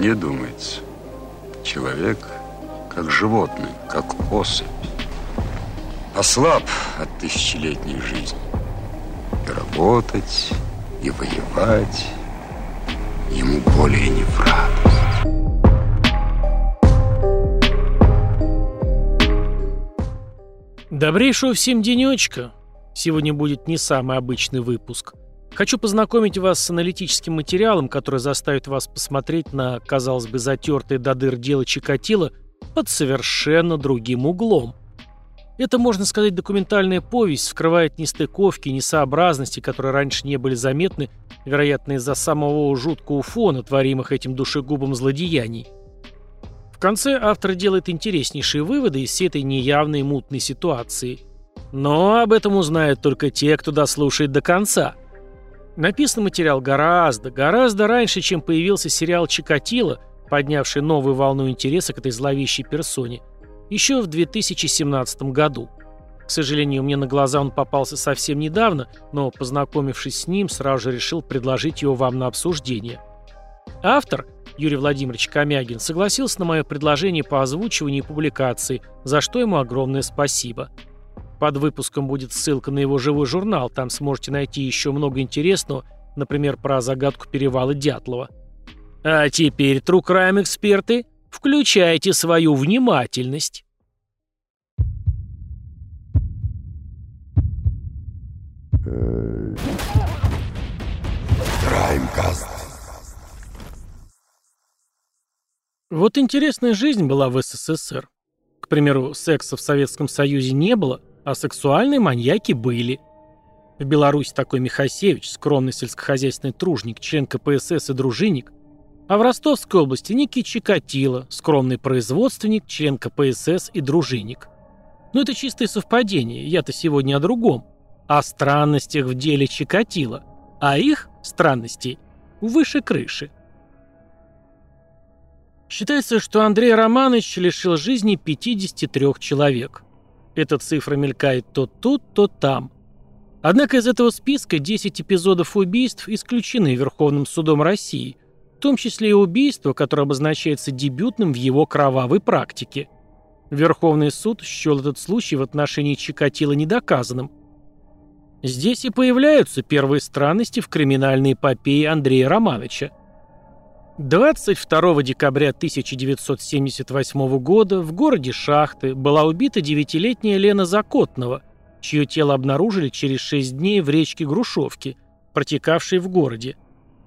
мне думается, человек как животное, как особь. Ослаб от тысячелетней жизни. И работать, и воевать ему более не в радость. Добрейшего всем денечка. Сегодня будет не самый обычный выпуск. Хочу познакомить вас с аналитическим материалом, который заставит вас посмотреть на, казалось бы, затертое до дыр дело Чикатило под совершенно другим углом. Это, можно сказать, документальная повесть скрывает нестыковки, несообразности, которые раньше не были заметны, вероятно, из-за самого жуткого фона, творимых этим душегубом злодеяний. В конце автор делает интереснейшие выводы из всей этой неявной мутной ситуации. Но об этом узнают только те, кто дослушает до конца. Написан материал гораздо, гораздо раньше, чем появился сериал «Чикатило», поднявший новую волну интереса к этой зловещей персоне, еще в 2017 году. К сожалению, мне на глаза он попался совсем недавно, но, познакомившись с ним, сразу же решил предложить его вам на обсуждение. Автор, Юрий Владимирович Комягин, согласился на мое предложение по озвучиванию и публикации, за что ему огромное спасибо. Под выпуском будет ссылка на его живой журнал, там сможете найти еще много интересного, например, про загадку перевала Дятлова. А теперь, True Crime эксперты, включайте свою внимательность. Краймкаст. Вот интересная жизнь была в СССР. К примеру, секса в Советском Союзе не было, а сексуальные маньяки были. В Беларуси такой Михасевич, скромный сельскохозяйственный тружник, член КПСС и дружинник, а в Ростовской области некий Чикатило, скромный производственник, член КПСС и дружинник. Но это чистое совпадение, я-то сегодня о другом. О странностях в деле Чикатило. А их, странностей, выше крыши. Считается, что Андрей Романович лишил жизни 53 человек. Эта цифра мелькает то тут, то там. Однако из этого списка 10 эпизодов убийств исключены Верховным судом России, в том числе и убийство, которое обозначается дебютным в его кровавой практике. Верховный суд счел этот случай в отношении Чикатила недоказанным. Здесь и появляются первые странности в криминальной эпопее Андрея Романовича. 22 декабря 1978 года в городе Шахты была убита девятилетняя Лена Закотного, чье тело обнаружили через 6 дней в речке Грушевки, протекавшей в городе.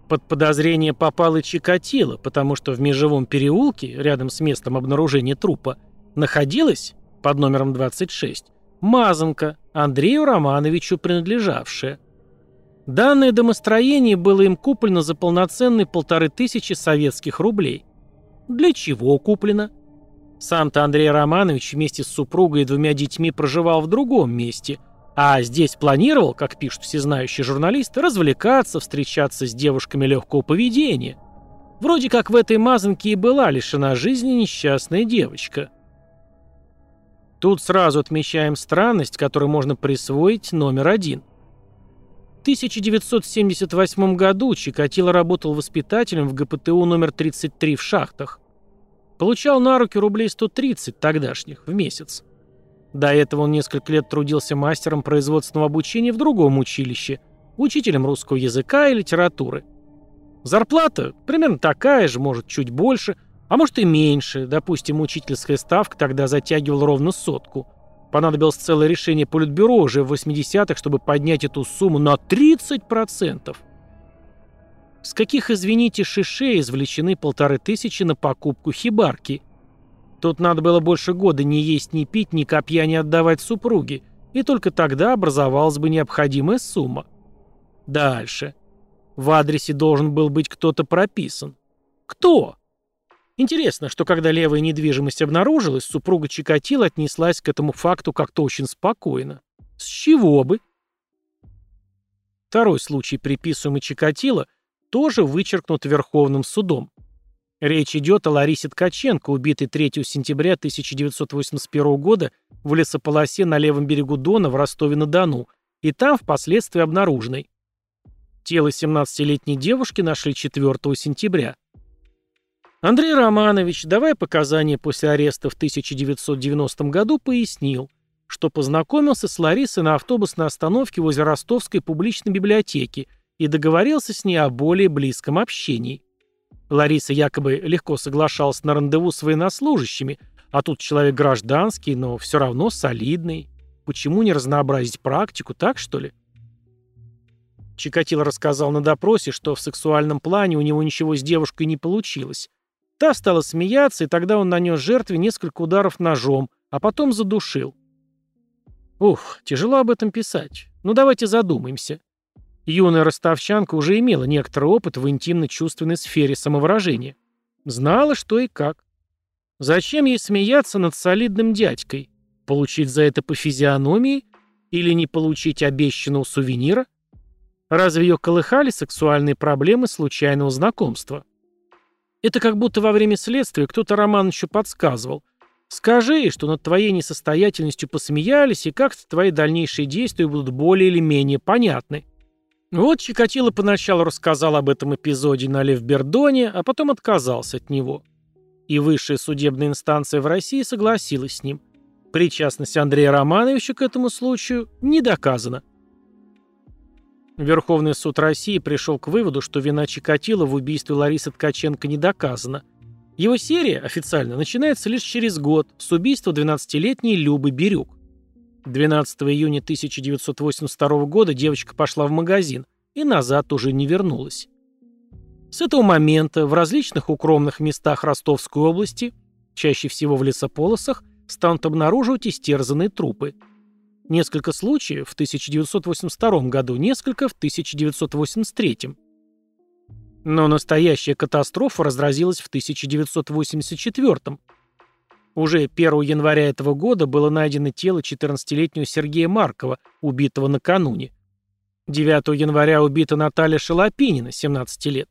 Под подозрение попал и Чикатило, потому что в Межевом переулке, рядом с местом обнаружения трупа, находилась, под номером 26, мазанка, Андрею Романовичу принадлежавшая. Данное домостроение было им куплено за полноценные полторы тысячи советских рублей. Для чего куплено? Сам-то Андрей Романович вместе с супругой и двумя детьми проживал в другом месте – а здесь планировал, как пишут всезнающие журналисты, развлекаться, встречаться с девушками легкого поведения. Вроде как в этой мазанке и была лишена жизни несчастная девочка. Тут сразу отмечаем странность, которую можно присвоить номер один. В 1978 году Чикатило работал воспитателем в ГПТУ номер 33 в шахтах. Получал на руки рублей 130 тогдашних в месяц. До этого он несколько лет трудился мастером производственного обучения в другом училище, учителем русского языка и литературы. Зарплата примерно такая же, может, чуть больше, а может и меньше. Допустим, учительская ставка тогда затягивала ровно сотку. Понадобилось целое решение Политбюро уже в 80-х, чтобы поднять эту сумму на 30%. С каких, извините, шишей извлечены полторы тысячи на покупку хибарки – Тут надо было больше года ни есть, ни пить, ни копья не отдавать супруге, и только тогда образовалась бы необходимая сумма. Дальше. В адресе должен был быть кто-то прописан. Кто? Интересно, что когда левая недвижимость обнаружилась, супруга Чикатило отнеслась к этому факту как-то очень спокойно. С чего бы? Второй случай, приписываемый Чикатило, тоже вычеркнут Верховным судом. Речь идет о Ларисе Ткаченко, убитой 3 сентября 1981 года в лесополосе на левом берегу Дона в Ростове-на-Дону, и там впоследствии обнаруженной. Тело 17-летней девушки нашли 4 сентября. Андрей Романович, давая показания после ареста в 1990 году, пояснил, что познакомился с Ларисой на автобусной остановке возле Ростовской публичной библиотеки и договорился с ней о более близком общении. Лариса якобы легко соглашалась на рандеву с военнослужащими, а тут человек гражданский, но все равно солидный. Почему не разнообразить практику, так что ли? Чикатило рассказал на допросе, что в сексуальном плане у него ничего с девушкой не получилось. Та стала смеяться, и тогда он нанес жертве несколько ударов ножом, а потом задушил. Ух, тяжело об этом писать. Ну давайте задумаемся. Юная ростовчанка уже имела некоторый опыт в интимно-чувственной сфере самовыражения. Знала, что и как. Зачем ей смеяться над солидным дядькой? Получить за это по физиономии? Или не получить обещанного сувенира? Разве ее колыхали сексуальные проблемы случайного знакомства? Это как будто во время следствия кто-то Романовичу подсказывал. Скажи, что над твоей несостоятельностью посмеялись, и как-то твои дальнейшие действия будут более или менее понятны. Вот Чикатило поначалу рассказал об этом эпизоде на Левбердоне, а потом отказался от него. И высшая судебная инстанция в России согласилась с ним. Причастность Андрея Романовича к этому случаю не доказана. Верховный суд России пришел к выводу, что вина Чикатило в убийстве Ларисы Ткаченко не доказана. Его серия официально начинается лишь через год с убийства 12-летней Любы Бирюк. 12 июня 1982 года девочка пошла в магазин и назад уже не вернулась. С этого момента в различных укромных местах Ростовской области, чаще всего в лесополосах, станут обнаруживать истерзанные трупы – Несколько случаев в 1982 году, несколько в 1983. Но настоящая катастрофа разразилась в 1984. Уже 1 января этого года было найдено тело 14-летнего Сергея Маркова, убитого накануне. 9 января убита Наталья Шалопинина, 17 лет.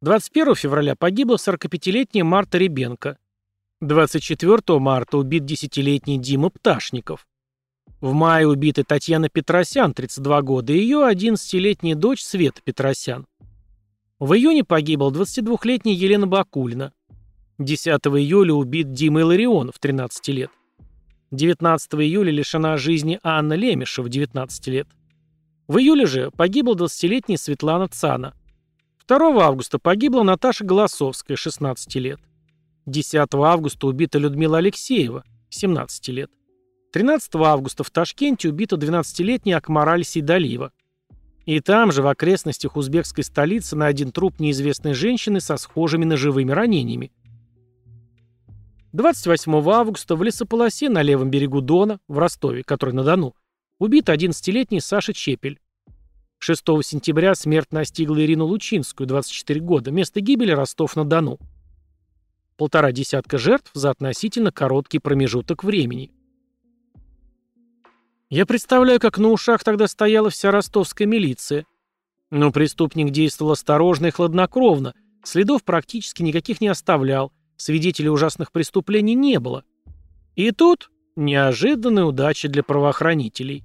21 февраля погибла 45-летняя Марта Ребенко. 24 марта убит 10-летний Дима Пташников. В мае убиты Татьяна Петросян, 32 года, и ее 11-летняя дочь Света Петросян. В июне погибла 22-летняя Елена Бакулина. 10 июля убит Дима Иларионов, 13 лет. 19 июля лишена жизни Анна Лемешева, 19 лет. В июле же погибла 20-летняя Светлана Цана. 2 августа погибла Наташа Голосовская, 16 лет. 10 августа убита Людмила Алексеева, 17 лет. 13 августа в Ташкенте убита 12-летняя Акмараль Сейдалиева. И там же, в окрестностях узбекской столицы, найден труп неизвестной женщины со схожими ножевыми ранениями. 28 августа в лесополосе на левом берегу Дона, в Ростове, который на Дону, убит 11-летний Саша Чепель. 6 сентября смерть настигла Ирину Лучинскую, 24 года, место гибели Ростов-на-Дону. Полтора десятка жертв за относительно короткий промежуток времени. Я представляю, как на ушах тогда стояла вся ростовская милиция. Но преступник действовал осторожно и хладнокровно, следов практически никаких не оставлял, свидетелей ужасных преступлений не было. И тут неожиданная удача для правоохранителей.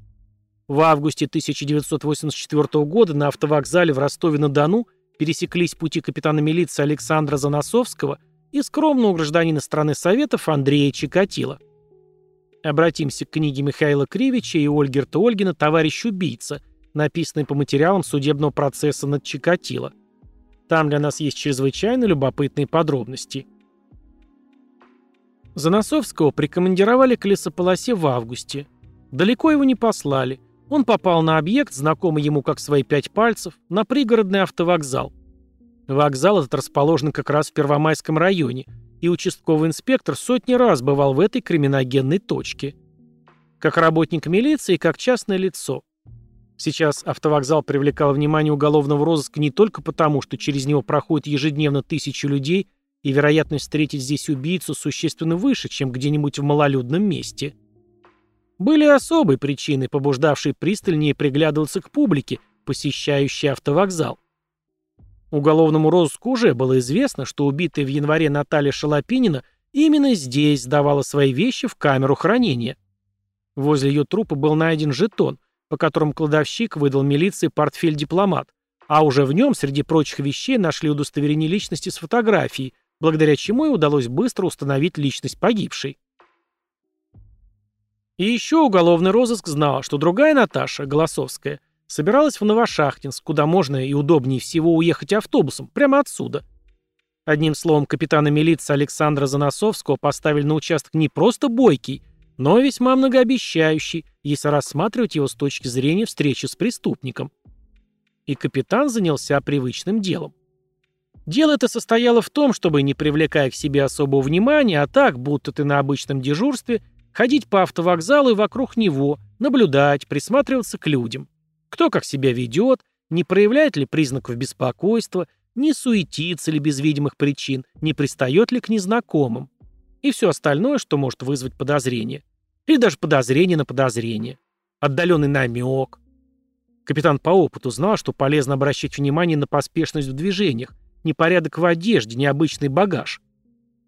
В августе 1984 года на автовокзале в Ростове-на-Дону пересеклись пути капитана милиции Александра Заносовского и скромного гражданина страны Советов Андрея Чикатила. Обратимся к книге Михаила Кривича и Ольгерта Ольгина «Товарищ убийца», написанной по материалам судебного процесса над Чикатило. Там для нас есть чрезвычайно любопытные подробности. Заносовского прикомандировали к лесополосе в августе. Далеко его не послали. Он попал на объект, знакомый ему как свои пять пальцев, на пригородный автовокзал. Вокзал этот расположен как раз в Первомайском районе – и участковый инспектор сотни раз бывал в этой криминогенной точке. Как работник милиции, как частное лицо. Сейчас автовокзал привлекал внимание уголовного розыска не только потому, что через него проходят ежедневно тысячи людей, и вероятность встретить здесь убийцу существенно выше, чем где-нибудь в малолюдном месте. Были особые причины, побуждавшие пристальнее приглядываться к публике, посещающей автовокзал. Уголовному розыску уже было известно, что убитая в январе Наталья Шалопинина именно здесь сдавала свои вещи в камеру хранения. Возле ее трупа был найден жетон, по которому кладовщик выдал милиции портфель-дипломат, а уже в нем, среди прочих вещей, нашли удостоверение личности с фотографией, благодаря чему и удалось быстро установить личность погибшей. И еще уголовный розыск знал, что другая Наташа, Голосовская, собиралась в Новошахтинск, куда можно и удобнее всего уехать автобусом, прямо отсюда. Одним словом, капитана милиции Александра Заносовского поставили на участок не просто бойкий, но весьма многообещающий, если рассматривать его с точки зрения встречи с преступником. И капитан занялся привычным делом. Дело это состояло в том, чтобы, не привлекая к себе особого внимания, а так, будто ты на обычном дежурстве, ходить по автовокзалу и вокруг него, наблюдать, присматриваться к людям. Кто как себя ведет, не проявляет ли признаков беспокойства, не суетится ли без видимых причин, не пристает ли к незнакомым. И все остальное, что может вызвать подозрение. Или даже подозрение на подозрение. Отдаленный намек. Капитан по опыту знал, что полезно обращать внимание на поспешность в движениях, непорядок в одежде, необычный багаж.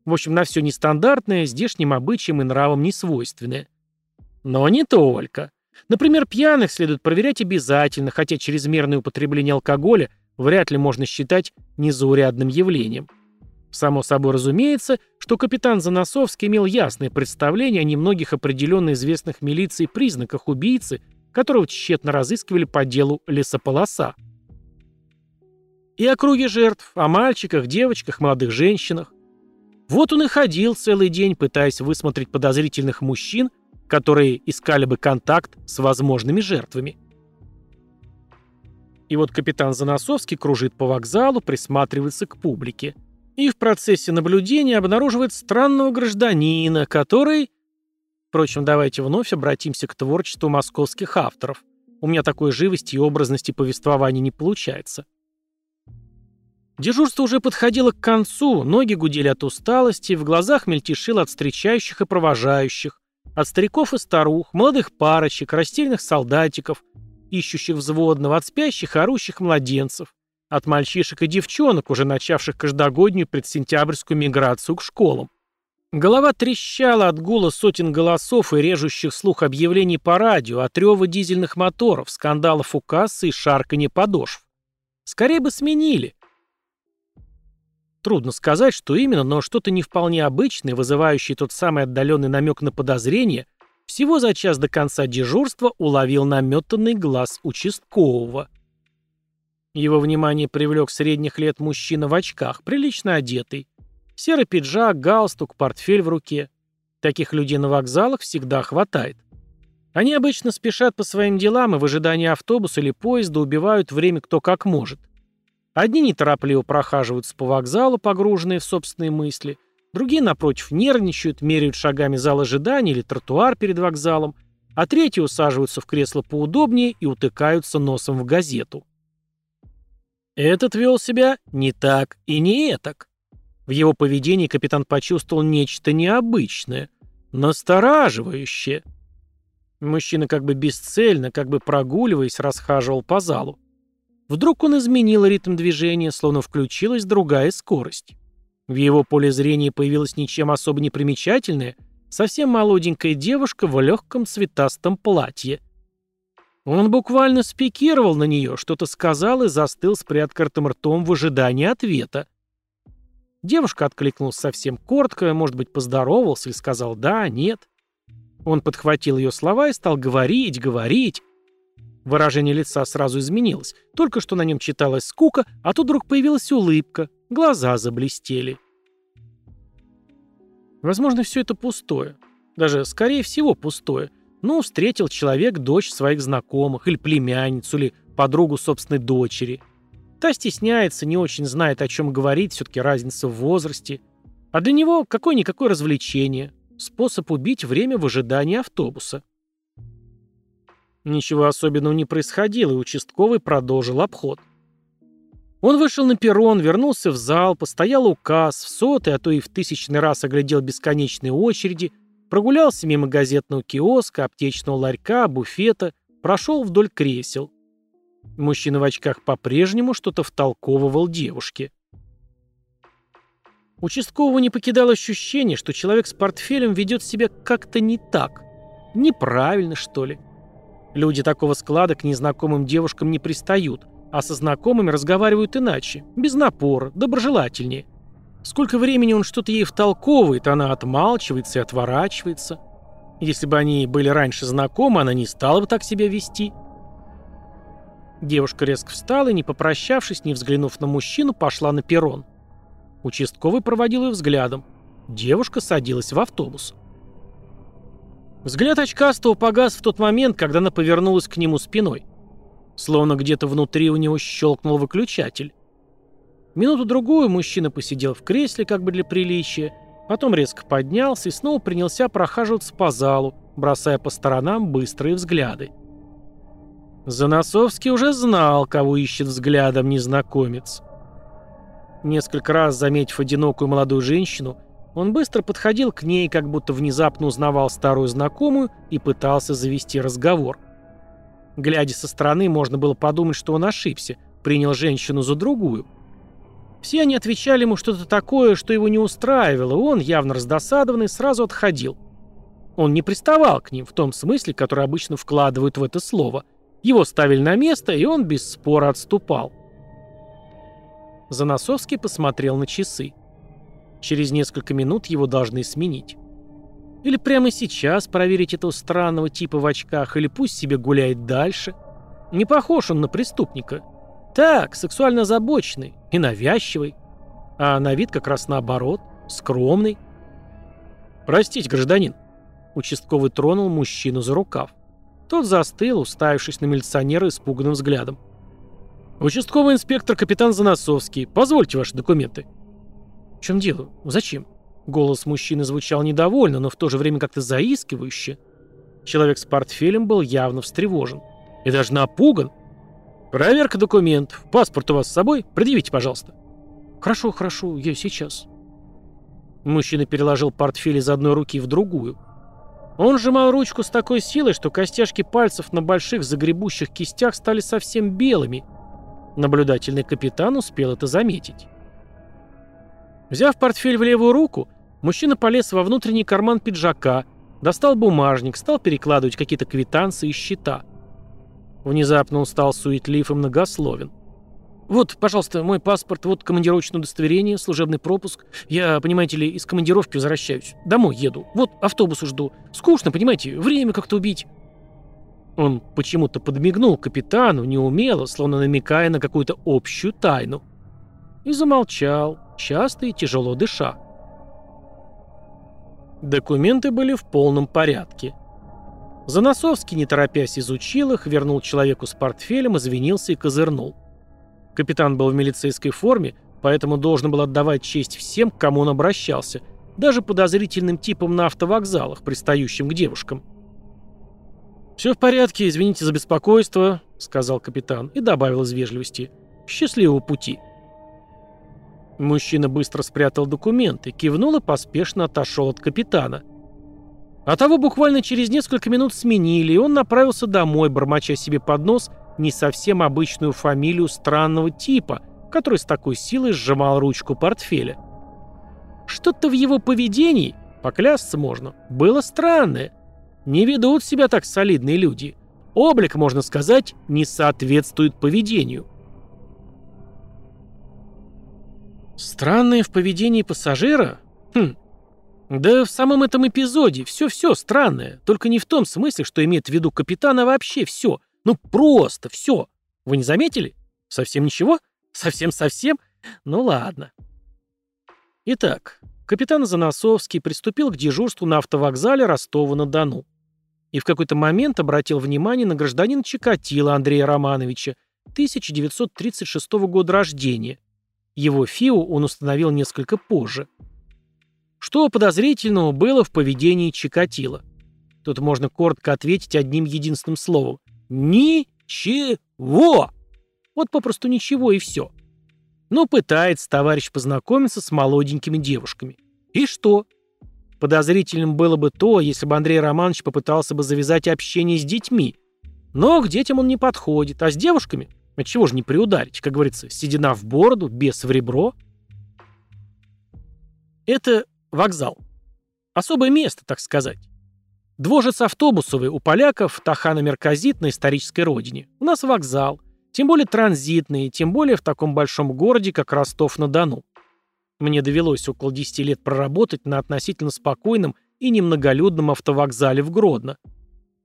В общем, на все нестандартное, здешним обычаям и нравам не свойственное. Но не только. Например, пьяных следует проверять обязательно, хотя чрезмерное употребление алкоголя вряд ли можно считать незаурядным явлением. Само собой разумеется, что капитан Заносовский имел ясное представление о немногих определенно известных милиции признаках убийцы, которого тщетно разыскивали по делу лесополоса. И о круге жертв, о мальчиках, девочках, молодых женщинах. Вот он и ходил целый день, пытаясь высмотреть подозрительных мужчин, которые искали бы контакт с возможными жертвами. И вот капитан Заносовский кружит по вокзалу, присматривается к публике. И в процессе наблюдения обнаруживает странного гражданина, который... Впрочем, давайте вновь обратимся к творчеству московских авторов. У меня такой живости и образности повествования не получается. Дежурство уже подходило к концу, ноги гудели от усталости, в глазах мельтешило от встречающих и провожающих, от стариков и старух, молодых парочек, растерянных солдатиков, ищущих взводного, от спящих орущих младенцев, от мальчишек и девчонок, уже начавших каждогоднюю предсентябрьскую миграцию к школам. Голова трещала от гула сотен голосов и режущих слух объявлений по радио, от рева дизельных моторов, скандалов у кассы и шарканья подошв. Скорее бы сменили. Трудно сказать, что именно, но что-то не вполне обычное, вызывающее тот самый отдаленный намек на подозрение, всего за час до конца дежурства уловил наметанный глаз участкового. Его внимание привлек средних лет мужчина в очках, прилично одетый. Серый пиджак, галстук, портфель в руке. Таких людей на вокзалах всегда хватает. Они обычно спешат по своим делам и в ожидании автобуса или поезда убивают время кто как может. Одни неторопливо прохаживаются по вокзалу, погруженные в собственные мысли, другие, напротив, нервничают, меряют шагами зал ожидания или тротуар перед вокзалом, а третьи усаживаются в кресло поудобнее и утыкаются носом в газету. Этот вел себя не так и не этак. В его поведении капитан почувствовал нечто необычное, настораживающее. Мужчина как бы бесцельно, как бы прогуливаясь, расхаживал по залу. Вдруг он изменил ритм движения, словно включилась другая скорость. В его поле зрения появилась ничем особо не примечательная, совсем молоденькая девушка в легком цветастом платье. Он буквально спикировал на нее, что-то сказал и застыл с приоткрытым ртом в ожидании ответа. Девушка откликнулась совсем коротко, может быть, поздоровался или сказал «да», «нет». Он подхватил ее слова и стал говорить, говорить. Выражение лица сразу изменилось. Только что на нем читалась скука, а тут вдруг появилась улыбка, глаза заблестели. Возможно, все это пустое. Даже, скорее всего, пустое. Ну, встретил человек дочь своих знакомых, или племянницу, или подругу собственной дочери. Та стесняется, не очень знает, о чем говорить, все-таки разница в возрасте. А для него какое-никакое развлечение. Способ убить время в ожидании автобуса. Ничего особенного не происходило, и участковый продолжил обход. Он вышел на перрон, вернулся в зал, постоял у касс, в сотый, а то и в тысячный раз оглядел бесконечные очереди – Прогулялся мимо газетного киоска, аптечного ларька, буфета, прошел вдоль кресел. Мужчина в очках по-прежнему что-то втолковывал девушке. Участкового не покидало ощущение, что человек с портфелем ведет себя как-то не так. Неправильно, что ли. Люди такого склада к незнакомым девушкам не пристают, а со знакомыми разговаривают иначе, без напора, доброжелательнее. Сколько времени он что-то ей втолковывает, она отмалчивается и отворачивается. Если бы они были раньше знакомы, она не стала бы так себя вести. Девушка резко встала и, не попрощавшись, не взглянув на мужчину, пошла на перрон. Участковый проводил ее взглядом. Девушка садилась в автобус. Взгляд очкастого погас в тот момент, когда она повернулась к нему спиной. Словно где-то внутри у него щелкнул выключатель. Минуту-другую мужчина посидел в кресле, как бы для приличия, потом резко поднялся и снова принялся прохаживаться по залу, бросая по сторонам быстрые взгляды. Заносовский уже знал, кого ищет взглядом незнакомец. Несколько раз заметив одинокую молодую женщину, он быстро подходил к ней, как будто внезапно узнавал старую знакомую и пытался завести разговор. Глядя со стороны, можно было подумать, что он ошибся, принял женщину за другую. Все они отвечали ему что-то такое, что его не устраивало, и он, явно раздосадованный, сразу отходил. Он не приставал к ним в том смысле, который обычно вкладывают в это слово – его ставили на место, и он без спора отступал. Заносовский посмотрел на часы. Через несколько минут его должны сменить. Или прямо сейчас проверить этого странного типа в очках, или пусть себе гуляет дальше. Не похож он на преступника. Так, сексуально озабоченный и навязчивый. А на вид как раз наоборот, скромный. «Простите, гражданин», — участковый тронул мужчину за рукав. Тот застыл, уставившись на милиционера испуганным взглядом. «Участковый инспектор капитан Заносовский, позвольте ваши документы». «В чем дело? Зачем?» Голос мужчины звучал недовольно, но в то же время как-то заискивающе. Человек с портфелем был явно встревожен. И даже напуган. «Проверка документов. Паспорт у вас с собой? Предъявите, пожалуйста». «Хорошо, хорошо, я сейчас». Мужчина переложил портфель из одной руки в другую. Он сжимал ручку с такой силой, что костяшки пальцев на больших загребущих кистях стали совсем белыми. Наблюдательный капитан успел это заметить. Взяв портфель в левую руку, мужчина полез во внутренний карман пиджака, достал бумажник, стал перекладывать какие-то квитанции и счета. Внезапно он стал суетлив и многословен. «Вот, пожалуйста, мой паспорт, вот командировочное удостоверение, служебный пропуск. Я, понимаете ли, из командировки возвращаюсь. Домой еду. Вот автобус жду. Скучно, понимаете, время как-то убить». Он почему-то подмигнул капитану, неумело, словно намекая на какую-то общую тайну. И замолчал, часто и тяжело дыша. Документы были в полном порядке. Заносовский, не торопясь, изучил их, вернул человеку с портфелем, извинился и козырнул. Капитан был в милицейской форме, поэтому должен был отдавать честь всем, к кому он обращался, даже подозрительным типам на автовокзалах, пристающим к девушкам. «Все в порядке, извините за беспокойство», — сказал капитан и добавил из вежливости. «Счастливого пути». Мужчина быстро спрятал документы, кивнул и поспешно отошел от капитана. А того буквально через несколько минут сменили, и он направился домой, бормоча себе под нос — не совсем обычную фамилию странного типа, который с такой силой сжимал ручку портфеля. Что-то в его поведении, поклясться можно, было странное. Не ведут себя так солидные люди. Облик, можно сказать, не соответствует поведению. Странное в поведении пассажира? Хм. Да в самом этом эпизоде все-все странное, только не в том смысле, что имеет в виду капитан, а вообще все – ну просто все. Вы не заметили? Совсем ничего? Совсем-совсем? Ну ладно. Итак, капитан Заносовский приступил к дежурству на автовокзале Ростова-на-Дону. И в какой-то момент обратил внимание на гражданина Чикатила Андрея Романовича, 1936 года рождения. Его ФИУ он установил несколько позже. Что подозрительного было в поведении Чикатила? Тут можно коротко ответить одним единственным словом. Ничего. Вот попросту ничего и все. Но пытается товарищ познакомиться с молоденькими девушками. И что? Подозрительным было бы то, если бы Андрей Романович попытался бы завязать общение с детьми. Но к детям он не подходит, а с девушками? Отчего же не приударить? Как говорится, седина в бороду, без в ребро. Это вокзал. Особое место, так сказать. Двожец автобусовый у поляков, Тахана Мерказит на исторической родине. У нас вокзал. Тем более транзитный, тем более в таком большом городе, как Ростов-на-Дону. Мне довелось около 10 лет проработать на относительно спокойном и немноголюдном автовокзале в Гродно.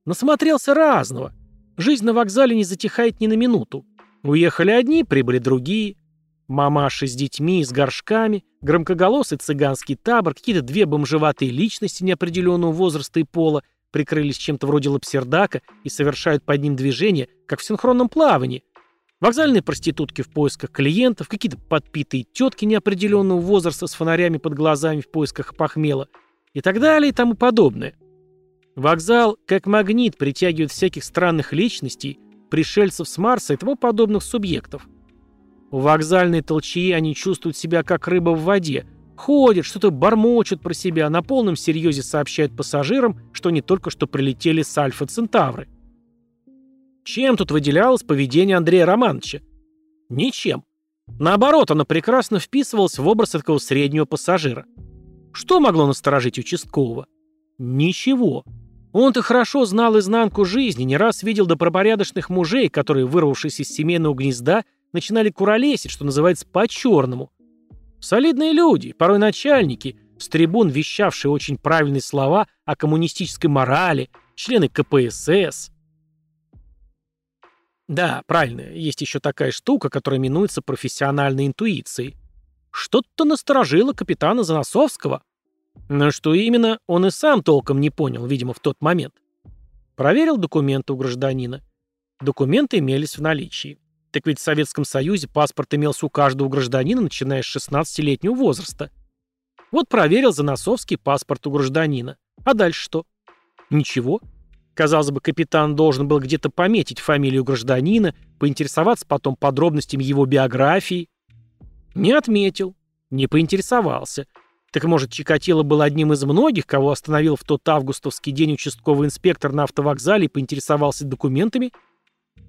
Насмотрелся разного. Жизнь на вокзале не затихает ни на минуту. Уехали одни, прибыли другие. Мамаши с детьми и с горшками, громкоголосый цыганский табор, какие-то две бомжеватые личности неопределенного возраста и пола прикрылись чем-то вроде лапсердака и совершают под ним движение, как в синхронном плавании. Вокзальные проститутки в поисках клиентов, какие-то подпитые тетки неопределенного возраста с фонарями под глазами в поисках похмела и так далее и тому подобное. Вокзал, как магнит, притягивает всяких странных личностей, пришельцев с Марса и тому подобных субъектов – у вокзальной толчии они чувствуют себя как рыба в воде. Ходят, что-то бормочут про себя, на полном серьезе сообщают пассажирам, что они только что прилетели с Альфа Центавры. Чем тут выделялось поведение Андрея Романовича? Ничем. Наоборот, оно прекрасно вписывалось в образ такого среднего пассажира. Что могло насторожить участкового? Ничего. Он-то хорошо знал изнанку жизни, не раз видел добропорядочных мужей, которые, вырвавшись из семейного гнезда, начинали куролесить, что называется, по-черному. Солидные люди, порой начальники, с трибун вещавшие очень правильные слова о коммунистической морали, члены КПСС. Да, правильно, есть еще такая штука, которая именуется профессиональной интуицией. Что-то насторожило капитана Заносовского. Но что именно, он и сам толком не понял, видимо, в тот момент. Проверил документы у гражданина. Документы имелись в наличии. Так ведь в Советском Союзе паспорт имелся у каждого гражданина, начиная с 16-летнего возраста. Вот проверил Заносовский паспорт у гражданина. А дальше что? Ничего. Казалось бы, капитан должен был где-то пометить фамилию гражданина, поинтересоваться потом подробностями его биографии. Не отметил, не поинтересовался. Так может, Чикатило был одним из многих, кого остановил в тот августовский день участковый инспектор на автовокзале и поинтересовался документами?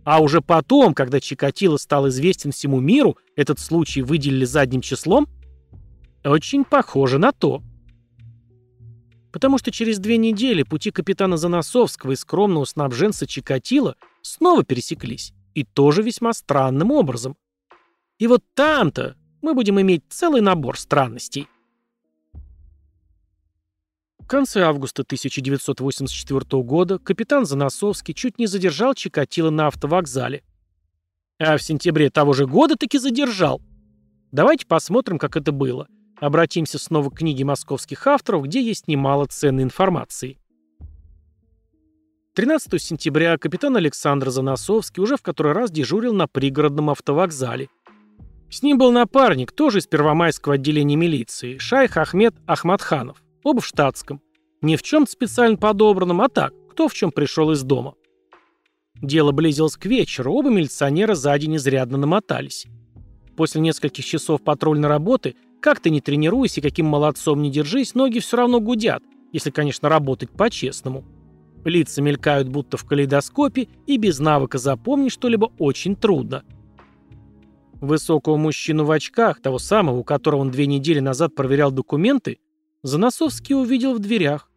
А уже потом, когда Чикатило стал известен всему миру, этот случай выделили задним числом? Очень похоже на то. Потому что через две недели пути капитана Заносовского и скромного снабженца Чикатило снова пересеклись. И тоже весьма странным образом. И вот там-то мы будем иметь целый набор странностей конце августа 1984 года капитан Заносовский чуть не задержал Чикатило на автовокзале. А в сентябре того же года таки задержал. Давайте посмотрим, как это было. Обратимся снова к книге московских авторов, где есть немало ценной информации. 13 сентября капитан Александр Заносовский уже в который раз дежурил на пригородном автовокзале. С ним был напарник, тоже из Первомайского отделения милиции, шайх Ахмед Ахмадханов. Оба в штатском. Не в чем-то специально подобранном, а так, кто в чем пришел из дома. Дело близилось к вечеру, оба милиционера за день изрядно намотались. После нескольких часов патрульной работы, как ты не тренируйся и каким молодцом не держись, ноги все равно гудят, если, конечно, работать по-честному. Лица мелькают будто в калейдоскопе, и без навыка запомнить что-либо очень трудно. Высокого мужчину в очках, того самого, у которого он две недели назад проверял документы, Заносовский увидел в дверях.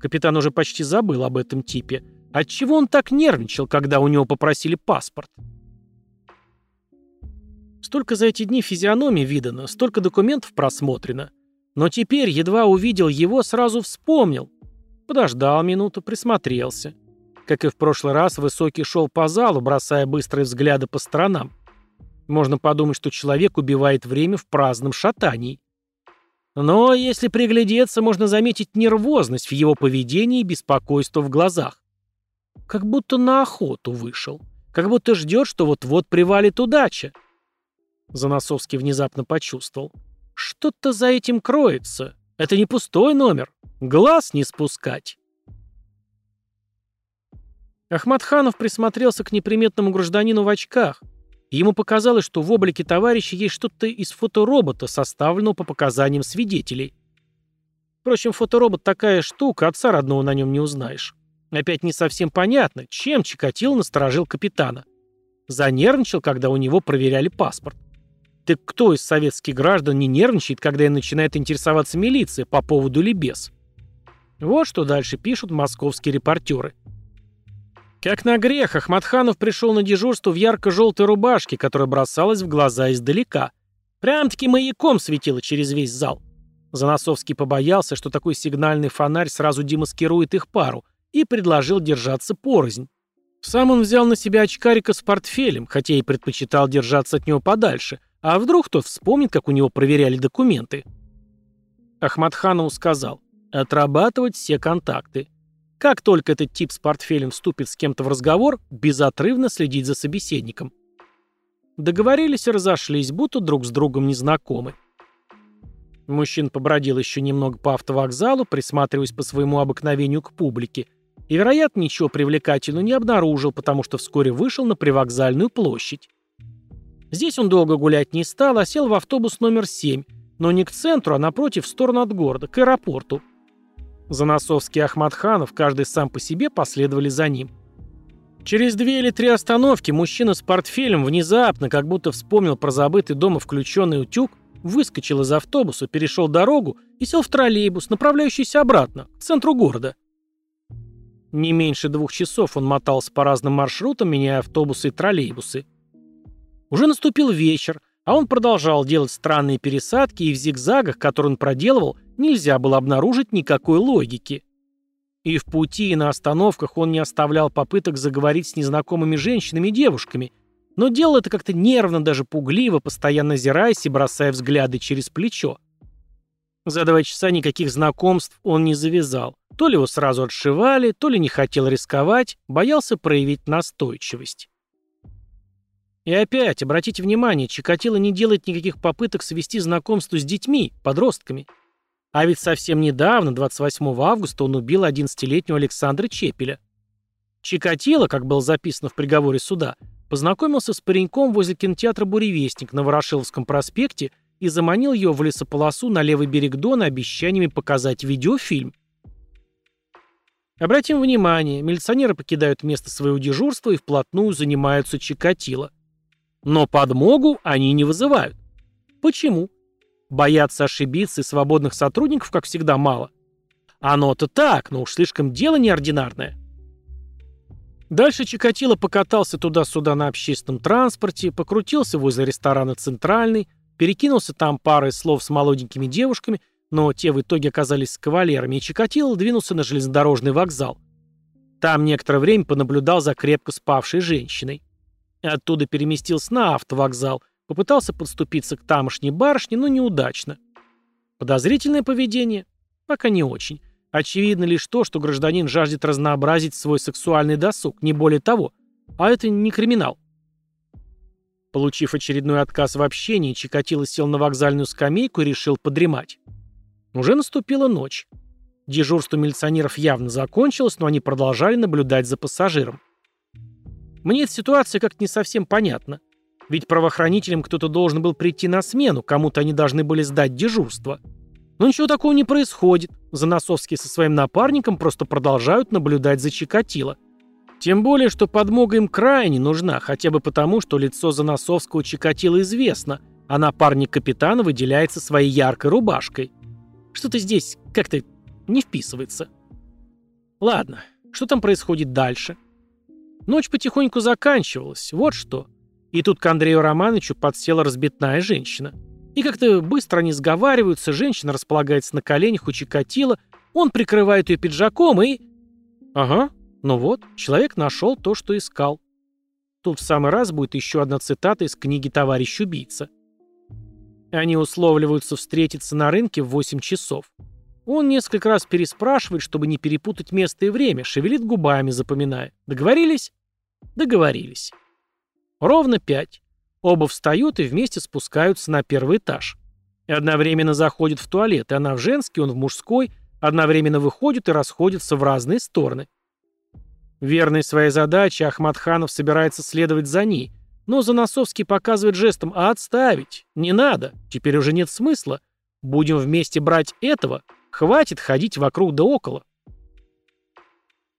Капитан уже почти забыл об этом типе. Отчего он так нервничал, когда у него попросили паспорт? Столько за эти дни физиономий видано, столько документов просмотрено. Но теперь, едва увидел его, сразу вспомнил. Подождал минуту, присмотрелся. Как и в прошлый раз, Высокий шел по залу, бросая быстрые взгляды по сторонам. Можно подумать, что человек убивает время в праздном шатании. Но если приглядеться, можно заметить нервозность в его поведении и беспокойство в глазах. Как будто на охоту вышел. Как будто ждет, что вот-вот привалит удача. Заносовский внезапно почувствовал. Что-то за этим кроется. Это не пустой номер. Глаз не спускать. Ахмадханов присмотрелся к неприметному гражданину в очках – Ему показалось, что в облике товарища есть что-то из фоторобота, составленного по показаниям свидетелей. Впрочем, фоторобот такая штука, отца родного на нем не узнаешь. Опять не совсем понятно, чем Чикатило насторожил капитана. Занервничал, когда у него проверяли паспорт. Так кто из советских граждан не нервничает, когда и начинает интересоваться милиция по поводу или без? Вот что дальше пишут московские репортеры. Как на грех, Ахмадханов пришел на дежурство в ярко-желтой рубашке, которая бросалась в глаза издалека. Прям-таки маяком светило через весь зал. Заносовский побоялся, что такой сигнальный фонарь сразу демаскирует их пару, и предложил держаться порознь. Сам он взял на себя очкарика с портфелем, хотя и предпочитал держаться от него подальше, а вдруг тот вспомнит, как у него проверяли документы. Ахмадханову сказал, отрабатывать все контакты. Как только этот тип с портфелем вступит с кем-то в разговор, безотрывно следить за собеседником. Договорились и разошлись, будто друг с другом незнакомы. Мужчина побродил еще немного по автовокзалу, присматриваясь по своему обыкновению к публике, и, вероятно, ничего привлекательного не обнаружил, потому что вскоре вышел на привокзальную площадь. Здесь он долго гулять не стал, а сел в автобус номер 7, но не к центру, а напротив, в сторону от города, к аэропорту. Заносовский и Ахмадханов, каждый сам по себе, последовали за ним. Через две или три остановки мужчина с портфелем внезапно, как будто вспомнил про забытый дома включенный утюг, выскочил из автобуса, перешел дорогу и сел в троллейбус, направляющийся обратно, к центру города. Не меньше двух часов он мотался по разным маршрутам, меняя автобусы и троллейбусы. Уже наступил вечер, а он продолжал делать странные пересадки, и в зигзагах, которые он проделывал, нельзя было обнаружить никакой логики. И в пути, и на остановках он не оставлял попыток заговорить с незнакомыми женщинами и девушками – но делал это как-то нервно, даже пугливо, постоянно озираясь и бросая взгляды через плечо. За два часа никаких знакомств он не завязал. То ли его сразу отшивали, то ли не хотел рисковать, боялся проявить настойчивость. И опять, обратите внимание, Чикатило не делает никаких попыток свести знакомство с детьми, подростками. А ведь совсем недавно, 28 августа, он убил 11-летнего Александра Чепеля. Чикатило, как было записано в приговоре суда, Познакомился с пареньком возле кинотеатра «Буревестник» на Ворошиловском проспекте и заманил ее в лесополосу на левый берег Дона обещаниями показать видеофильм. Обратим внимание, милиционеры покидают место своего дежурства и вплотную занимаются Чикатило. Но подмогу они не вызывают. Почему? Боятся ошибиться и свободных сотрудников, как всегда, мало. Оно-то так, но уж слишком дело неординарное. Дальше Чикатило покатался туда-сюда на общественном транспорте, покрутился возле ресторана «Центральный», перекинулся там парой слов с молоденькими девушками, но те в итоге оказались с кавалерами, и Чикатило двинулся на железнодорожный вокзал. Там некоторое время понаблюдал за крепко спавшей женщиной. Оттуда переместился на автовокзал, попытался подступиться к тамошней барышне, но неудачно. Подозрительное поведение? Пока не очень. Очевидно лишь то, что гражданин жаждет разнообразить свой сексуальный досуг, не более того. А это не криминал. Получив очередной отказ в общении, Чикатило сел на вокзальную скамейку и решил подремать. Уже наступила ночь. Дежурство милиционеров явно закончилось, но они продолжали наблюдать за пассажиром. Мне эта ситуация как-то не совсем понятна. Ведь правоохранителям кто-то должен был прийти на смену, кому-то они должны были сдать дежурство. Но ничего такого не происходит. Заносовские со своим напарником просто продолжают наблюдать за Чикатило. Тем более, что подмога им крайне нужна, хотя бы потому, что лицо Заносовского Чикатило известно, а напарник капитана выделяется своей яркой рубашкой. Что-то здесь как-то не вписывается. Ладно, что там происходит дальше? Ночь потихоньку заканчивалась, вот что. И тут к Андрею Романовичу подсела разбитная женщина. И как-то быстро они сговариваются, женщина располагается на коленях у Чикатила, он прикрывает ее пиджаком и... Ага, ну вот, человек нашел то, что искал. Тут в самый раз будет еще одна цитата из книги «Товарищ убийца». Они условливаются встретиться на рынке в 8 часов. Он несколько раз переспрашивает, чтобы не перепутать место и время, шевелит губами, запоминая. Договорились? Договорились. Ровно пять. Оба встают и вместе спускаются на первый этаж. И одновременно заходят в туалет, и она в женский, он в мужской, одновременно выходят и расходятся в разные стороны. Верный своей задаче, Ахмадханов собирается следовать за ней, но Заносовский показывает жестом «А отставить? Не надо, теперь уже нет смысла. Будем вместе брать этого, хватит ходить вокруг да около».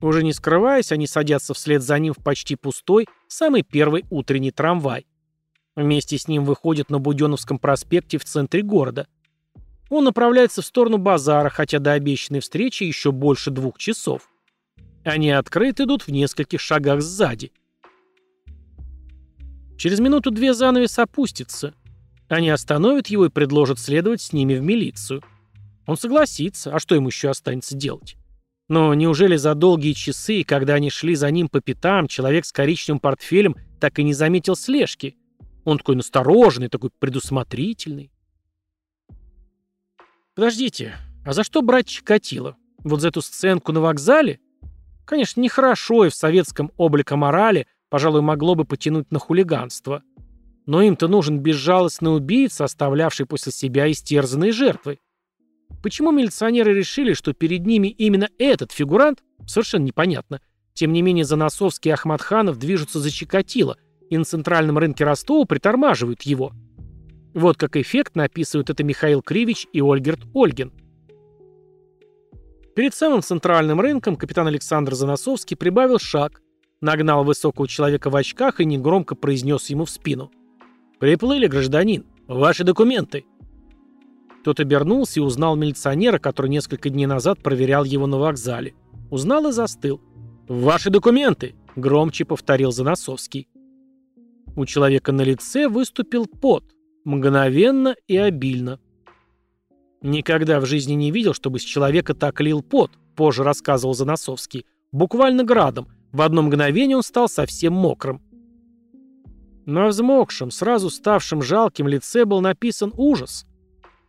Уже не скрываясь, они садятся вслед за ним в почти пустой, самый первый утренний трамвай. Вместе с ним выходит на Буденновском проспекте в центре города. Он направляется в сторону базара, хотя до обещанной встречи еще больше двух часов. Они открыты идут в нескольких шагах сзади. Через минуту-две занавес опустится. Они остановят его и предложат следовать с ними в милицию. Он согласится, а что ему еще останется делать? Но неужели за долгие часы, когда они шли за ним по пятам, человек с коричневым портфелем так и не заметил слежки? Он такой настороженный, такой предусмотрительный. Подождите, а за что брать Чикатило? Вот за эту сценку на вокзале? Конечно, нехорошо и в советском облике морали, пожалуй, могло бы потянуть на хулиганство. Но им-то нужен безжалостный убийца, оставлявший после себя истерзанные жертвы. Почему милиционеры решили, что перед ними именно этот фигурант, совершенно непонятно. Тем не менее, Заносовский и Ахмадханов движутся за Чикатило, и на центральном рынке Ростова притормаживают его. Вот как эффектно описывают это Михаил Кривич и Ольгерт Ольгин. Перед самым центральным рынком капитан Александр Заносовский прибавил шаг, нагнал высокого человека в очках и негромко произнес ему в спину. «Приплыли, гражданин. Ваши документы». Тот обернулся и узнал милиционера, который несколько дней назад проверял его на вокзале. Узнал и застыл. «Ваши документы!» — громче повторил Заносовский. У человека на лице выступил пот. Мгновенно и обильно. Никогда в жизни не видел, чтобы с человека так лил пот, позже рассказывал Заносовский. Буквально градом. В одно мгновение он стал совсем мокрым. На взмокшем, сразу ставшем жалким лице был написан ужас.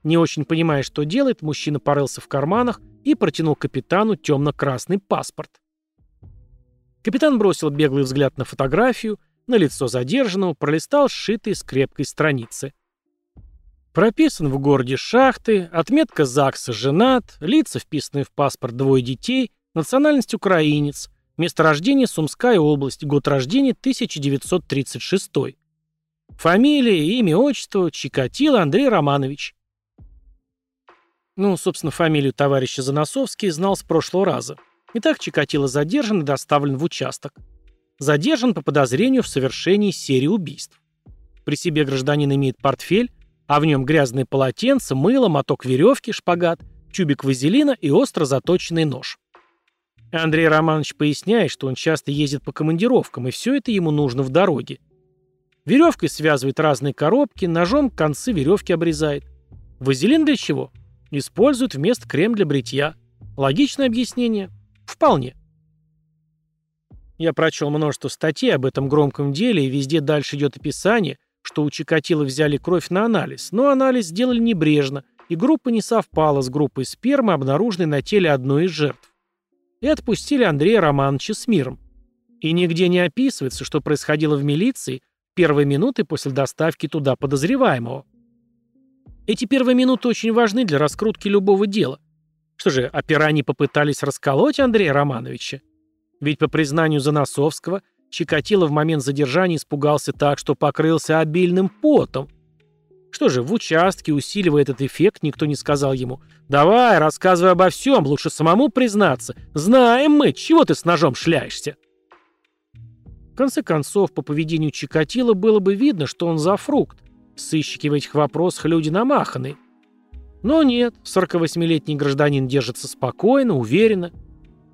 Не очень понимая, что делает, мужчина порылся в карманах и протянул капитану темно-красный паспорт. Капитан бросил беглый взгляд на фотографию, на лицо задержанного, пролистал сшитые скрепкой страницы. Прописан в городе Шахты, отметка ЗАГСа «Женат», лица, вписанные в паспорт двое детей, национальность украинец, место рождения Сумская область, год рождения 1936. Фамилия, имя, отчество Чикатило Андрей Романович. Ну, собственно, фамилию товарища Заносовский знал с прошлого раза. Итак, Чикатило задержан и доставлен в участок. Задержан по подозрению в совершении серии убийств. При себе гражданин имеет портфель, а в нем грязные полотенца, мыло, моток веревки, шпагат, тюбик вазелина и остро заточенный нож. Андрей Романович поясняет, что он часто ездит по командировкам, и все это ему нужно в дороге. Веревкой связывает разные коробки, ножом концы веревки обрезает. Вазелин для чего? Используют вместо крем для бритья. Логичное объяснение? Вполне. Я прочел множество статей об этом громком деле, и везде дальше идет описание, что у Чикатило взяли кровь на анализ, но анализ сделали небрежно, и группа не совпала с группой спермы, обнаруженной на теле одной из жертв. И отпустили Андрея Романовича с миром. И нигде не описывается, что происходило в милиции первые минуты после доставки туда подозреваемого. Эти первые минуты очень важны для раскрутки любого дела. Что же, опера не попытались расколоть Андрея Романовича? Ведь по признанию Заносовского, Чикатило в момент задержания испугался так, что покрылся обильным потом. Что же, в участке, усиливая этот эффект, никто не сказал ему «Давай, рассказывай обо всем, лучше самому признаться. Знаем мы, чего ты с ножом шляешься?» В конце концов, по поведению Чикатило было бы видно, что он за фрукт, Сыщики в этих вопросах люди намаханы. Но нет, 48-летний гражданин держится спокойно, уверенно.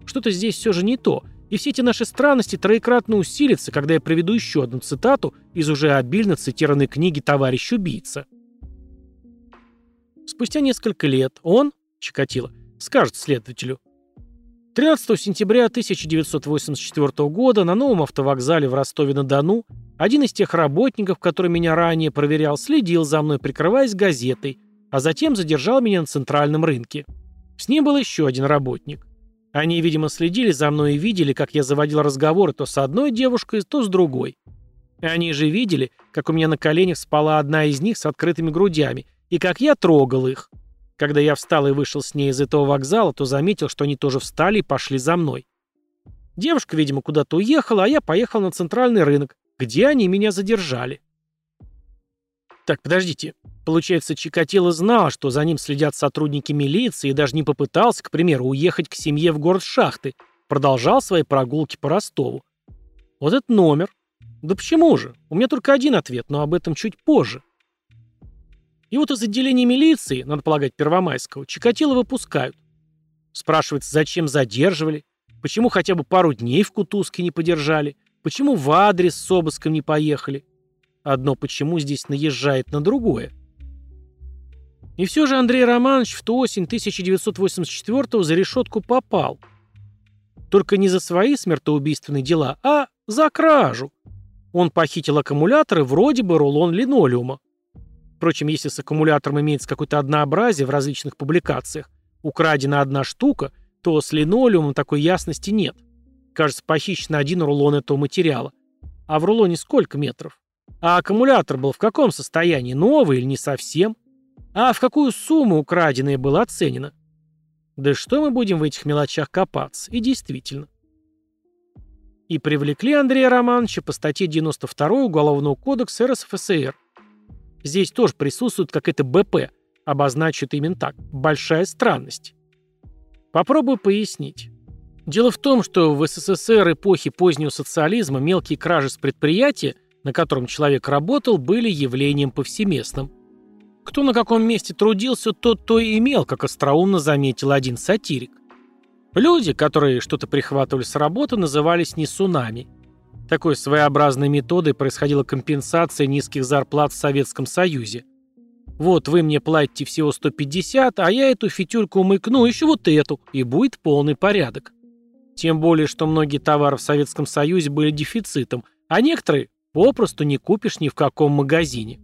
Что-то здесь все же не то, и все эти наши странности троекратно усилятся, когда я приведу еще одну цитату из уже обильно цитированной книги «Товарищ убийца». Спустя несколько лет он, Чикатило, скажет следователю, 13 сентября 1984 года на новом автовокзале в Ростове-на-Дону один из тех работников, который меня ранее проверял, следил за мной, прикрываясь газетой, а затем задержал меня на центральном рынке. С ним был еще один работник. Они, видимо, следили за мной и видели, как я заводил разговоры то с одной девушкой, то с другой. Они же видели, как у меня на коленях спала одна из них с открытыми грудями, и как я трогал их. Когда я встал и вышел с ней из этого вокзала, то заметил, что они тоже встали и пошли за мной. Девушка, видимо, куда-то уехала, а я поехал на центральный рынок, где они меня задержали? Так, подождите. Получается, Чикатило знал, что за ним следят сотрудники милиции и даже не попытался, к примеру, уехать к семье в город Шахты. Продолжал свои прогулки по Ростову. Вот этот номер. Да почему же? У меня только один ответ, но об этом чуть позже. И вот из отделения милиции, надо полагать, Первомайского, Чикатило выпускают. Спрашивается, зачем задерживали? Почему хотя бы пару дней в Кутузке не подержали? Почему в адрес с обыском не поехали? Одно почему здесь наезжает на другое. И все же Андрей Романович в ту осень 1984 за решетку попал. Только не за свои смертоубийственные дела, а за кражу. Он похитил аккумуляторы, вроде бы рулон линолеума. Впрочем, если с аккумулятором имеется какое-то однообразие в различных публикациях, украдена одна штука, то с линолеумом такой ясности нет. Кажется, похищен один рулон этого материала. А в рулоне сколько метров? А аккумулятор был в каком состоянии? Новый или не совсем? А в какую сумму украденное было оценено? Да что мы будем в этих мелочах копаться? И действительно. И привлекли Андрея Романовича по статье 92 Уголовного кодекса РСФСР Здесь тоже присутствует какая-то БП. Обозначу это именно так. Большая странность. Попробую пояснить. Дело в том, что в СССР эпохи позднего социализма мелкие кражи с предприятия, на котором человек работал, были явлением повсеместным. Кто на каком месте трудился, тот то и имел, как остроумно заметил один сатирик. Люди, которые что-то прихватывали с работы, назывались несунами – такой своеобразной методой происходила компенсация низких зарплат в Советском Союзе. Вот вы мне платите всего 150, а я эту фитюльку умыкну, еще вот эту, и будет полный порядок. Тем более, что многие товары в Советском Союзе были дефицитом, а некоторые попросту не купишь ни в каком магазине.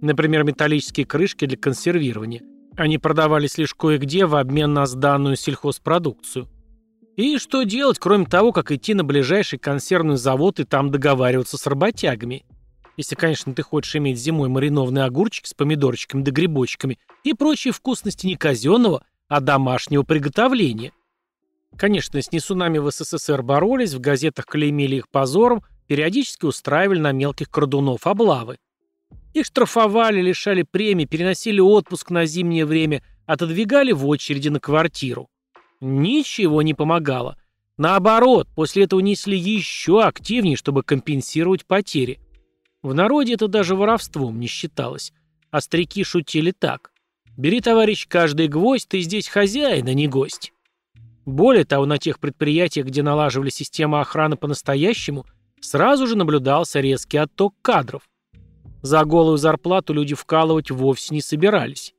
Например, металлические крышки для консервирования. Они продавались лишь кое-где в обмен на сданную сельхозпродукцию. И что делать, кроме того, как идти на ближайший консервный завод и там договариваться с работягами? Если, конечно, ты хочешь иметь зимой маринованные огурчики с помидорчиками да грибочками и прочие вкусности не казенного, а домашнего приготовления. Конечно, с несунами в СССР боролись, в газетах клеймили их позором, периодически устраивали на мелких крадунов облавы. Их штрафовали, лишали премий, переносили отпуск на зимнее время, отодвигали в очереди на квартиру. Ничего не помогало. Наоборот, после этого несли еще активнее, чтобы компенсировать потери. В народе это даже воровством не считалось. А старики шутили так. «Бери, товарищ, каждый гвоздь, ты здесь хозяин, а не гость». Более того, на тех предприятиях, где налаживали систему охраны по-настоящему, сразу же наблюдался резкий отток кадров. За голую зарплату люди вкалывать вовсе не собирались.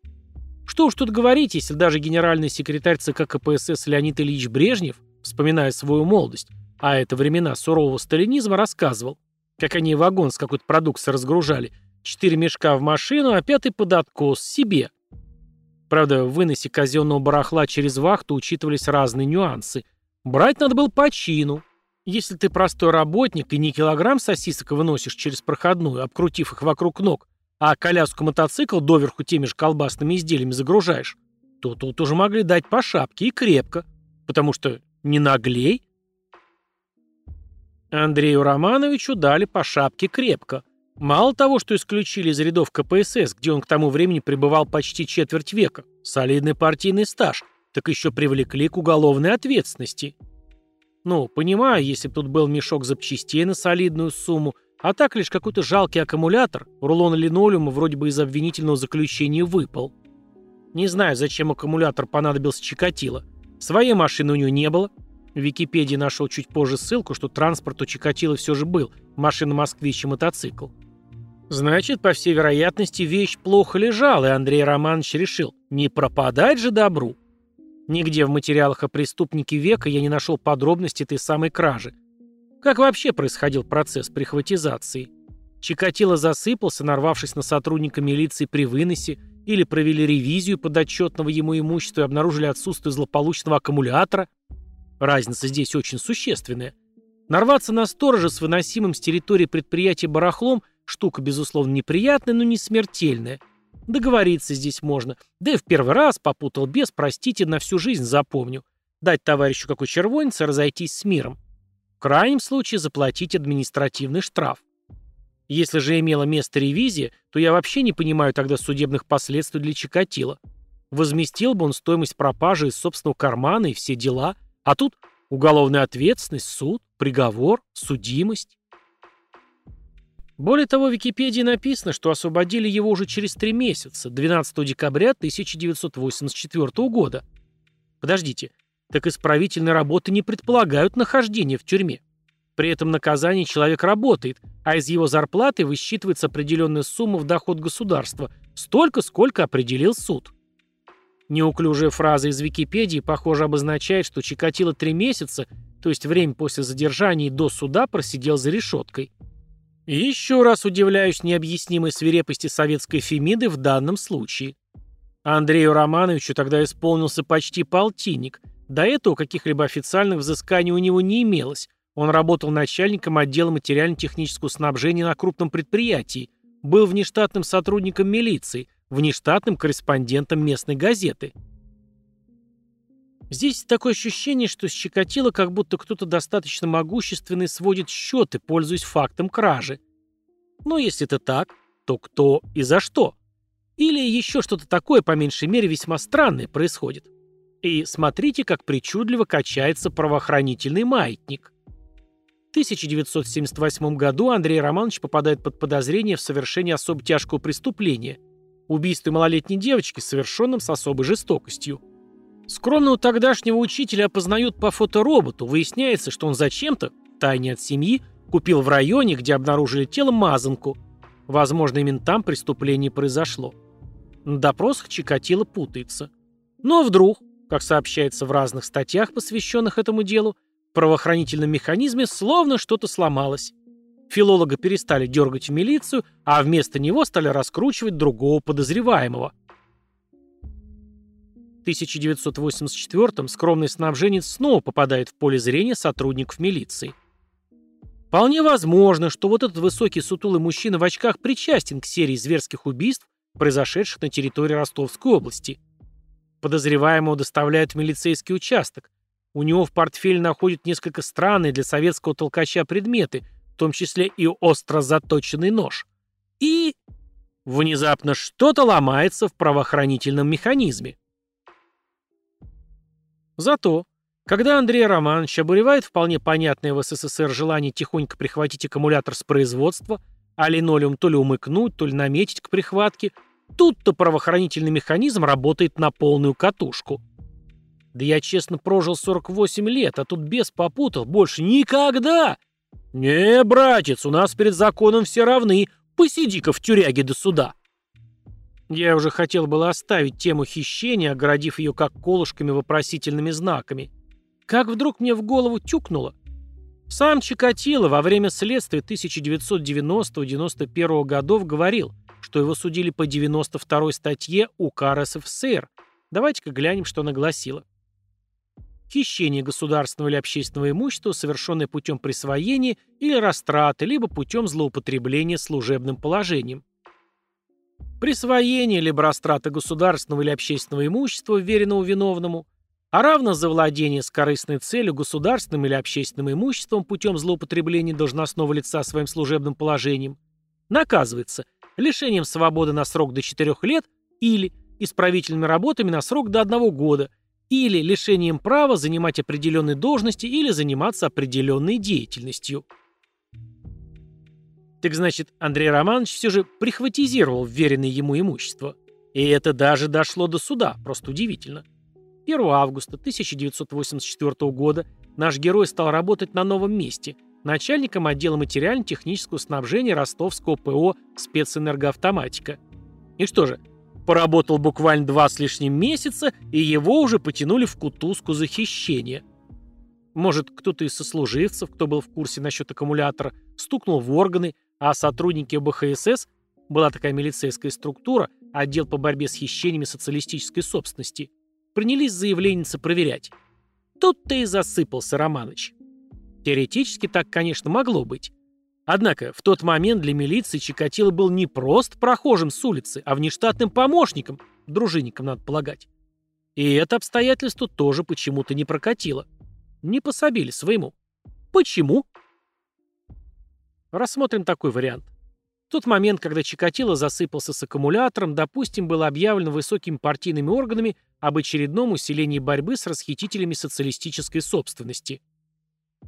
Что уж тут говорить, если даже генеральный секретарь ЦК КПСС Леонид Ильич Брежнев, вспоминая свою молодость, а это времена сурового сталинизма, рассказывал, как они вагон с какой-то продукцией разгружали, четыре мешка в машину, а пятый под откос себе. Правда, в выносе казенного барахла через вахту учитывались разные нюансы. Брать надо было по чину. Если ты простой работник и не килограмм сосисок выносишь через проходную, обкрутив их вокруг ног, а коляску-мотоцикл доверху теми же колбасными изделиями загружаешь, то тут уже могли дать по шапке и крепко, потому что не наглей. Андрею Романовичу дали по шапке крепко. Мало того, что исключили из рядов КПСС, где он к тому времени пребывал почти четверть века, солидный партийный стаж, так еще привлекли к уголовной ответственности. Ну, понимаю, если бы тут был мешок запчастей на солидную сумму, а так лишь какой-то жалкий аккумулятор, рулон линолеума вроде бы из обвинительного заключения выпал. Не знаю, зачем аккумулятор понадобился Чикатило. Своей машины у него не было. В Википедии нашел чуть позже ссылку, что транспорт у Чикатило все же был, машина «Москвич» и мотоцикл. Значит, по всей вероятности, вещь плохо лежала, и Андрей Романович решил, не пропадать же добру. Нигде в материалах о преступнике века я не нашел подробностей этой самой кражи – как вообще происходил процесс прихватизации? Чикатило засыпался, нарвавшись на сотрудника милиции при выносе, или провели ревизию подотчетного ему имущества и обнаружили отсутствие злополучного аккумулятора? Разница здесь очень существенная. Нарваться на сторожа с выносимым с территории предприятия барахлом – штука, безусловно, неприятная, но не смертельная. Договориться здесь можно. Да и в первый раз попутал без, простите, на всю жизнь запомню. Дать товарищу какой червонец и разойтись с миром. Крайнем случае заплатить административный штраф. Если же имела место ревизия, то я вообще не понимаю тогда судебных последствий для Чикатила. Возместил бы он стоимость пропажи из собственного кармана и все дела, а тут уголовная ответственность, суд, приговор, судимость. Более того, в Википедии написано, что освободили его уже через три месяца, 12 декабря 1984 года. Подождите, так исправительные работы не предполагают нахождение в тюрьме. При этом наказание человек работает, а из его зарплаты высчитывается определенная сумма в доход государства, столько, сколько определил суд. Неуклюжая фраза из Википедии, похоже, обозначает, что Чикатило три месяца, то есть время после задержания и до суда, просидел за решеткой. И еще раз удивляюсь необъяснимой свирепости советской Фемиды в данном случае. Андрею Романовичу тогда исполнился почти полтинник. До этого каких-либо официальных взысканий у него не имелось. Он работал начальником отдела материально-технического снабжения на крупном предприятии, был внештатным сотрудником милиции, внештатным корреспондентом местной газеты. Здесь такое ощущение, что с Чикатило как будто кто-то достаточно могущественный сводит счеты, пользуясь фактом кражи. Но если это так, то кто и за что? Или еще что-то такое, по меньшей мере, весьма странное происходит. И смотрите, как причудливо качается правоохранительный маятник. В 1978 году Андрей Романович попадает под подозрение в совершении особо тяжкого преступления – убийстве малолетней девочки, совершенном с особой жестокостью. Скромного тогдашнего учителя опознают по фотороботу. Выясняется, что он зачем-то, тайне от семьи, купил в районе, где обнаружили тело, мазанку. Возможно, именно там преступление произошло. На допросах Чикатило путается. Но вдруг, как сообщается в разных статьях, посвященных этому делу, в правоохранительном механизме словно что-то сломалось. Филолога перестали дергать в милицию, а вместо него стали раскручивать другого подозреваемого. В 1984-м скромный снабженец снова попадает в поле зрения сотрудников милиции. Вполне возможно, что вот этот высокий сутулый мужчина в очках причастен к серии зверских убийств, произошедших на территории Ростовской области. Подозреваемого доставляют в милицейский участок. У него в портфеле находят несколько странные для советского толкача предметы, в том числе и остро заточенный нож. И внезапно что-то ломается в правоохранительном механизме. Зато, когда Андрей Романович обуревает вполне понятное в СССР желание тихонько прихватить аккумулятор с производства, а линолеум то ли умыкнуть, то ли наметить к прихватке, тут-то правоохранительный механизм работает на полную катушку. Да я честно прожил 48 лет, а тут бес попутал, больше никогда «Не, братец, у нас перед законом все равны. Посиди-ка в тюряге до суда». Я уже хотел было оставить тему хищения, оградив ее как колышками вопросительными знаками. Как вдруг мне в голову тюкнуло. Сам Чикатило во время следствия 1990-91 годов говорил, что его судили по 92 статье УК РСФСР. Давайте-ка глянем, что она гласила хищение государственного или общественного имущества, совершенное путем присвоения или растраты, либо путем злоупотребления служебным положением. Присвоение либо растрата государственного или общественного имущества, вверенного виновному, а равно завладение с корыстной целью государственным или общественным имуществом путем злоупотребления должностного лица своим служебным положением, наказывается лишением свободы на срок до 4 лет или исправительными работами на срок до 1 года – или лишением права занимать определенные должности или заниматься определенной деятельностью. Так значит, Андрей Романович все же прихватизировал вверенное ему имущество. И это даже дошло до суда, просто удивительно. 1 августа 1984 года наш герой стал работать на новом месте, начальником отдела материально-технического снабжения ростовского ПО «Спецэнергоавтоматика». И что же, Поработал буквально два с лишним месяца, и его уже потянули в кутузку за хищение. Может, кто-то из сослуживцев, кто был в курсе насчет аккумулятора, стукнул в органы, а сотрудники ОБХСС, была такая милицейская структура, отдел по борьбе с хищениями социалистической собственности, принялись заявленница проверять. Тут-то и засыпался Романыч. Теоретически так, конечно, могло быть. Однако в тот момент для милиции Чикатило был не просто прохожим с улицы, а внештатным помощником, дружинником, надо полагать. И это обстоятельство тоже почему-то не прокатило. Не пособили своему. Почему? Рассмотрим такой вариант. В тот момент, когда Чикатило засыпался с аккумулятором, допустим, было объявлено высокими партийными органами об очередном усилении борьбы с расхитителями социалистической собственности.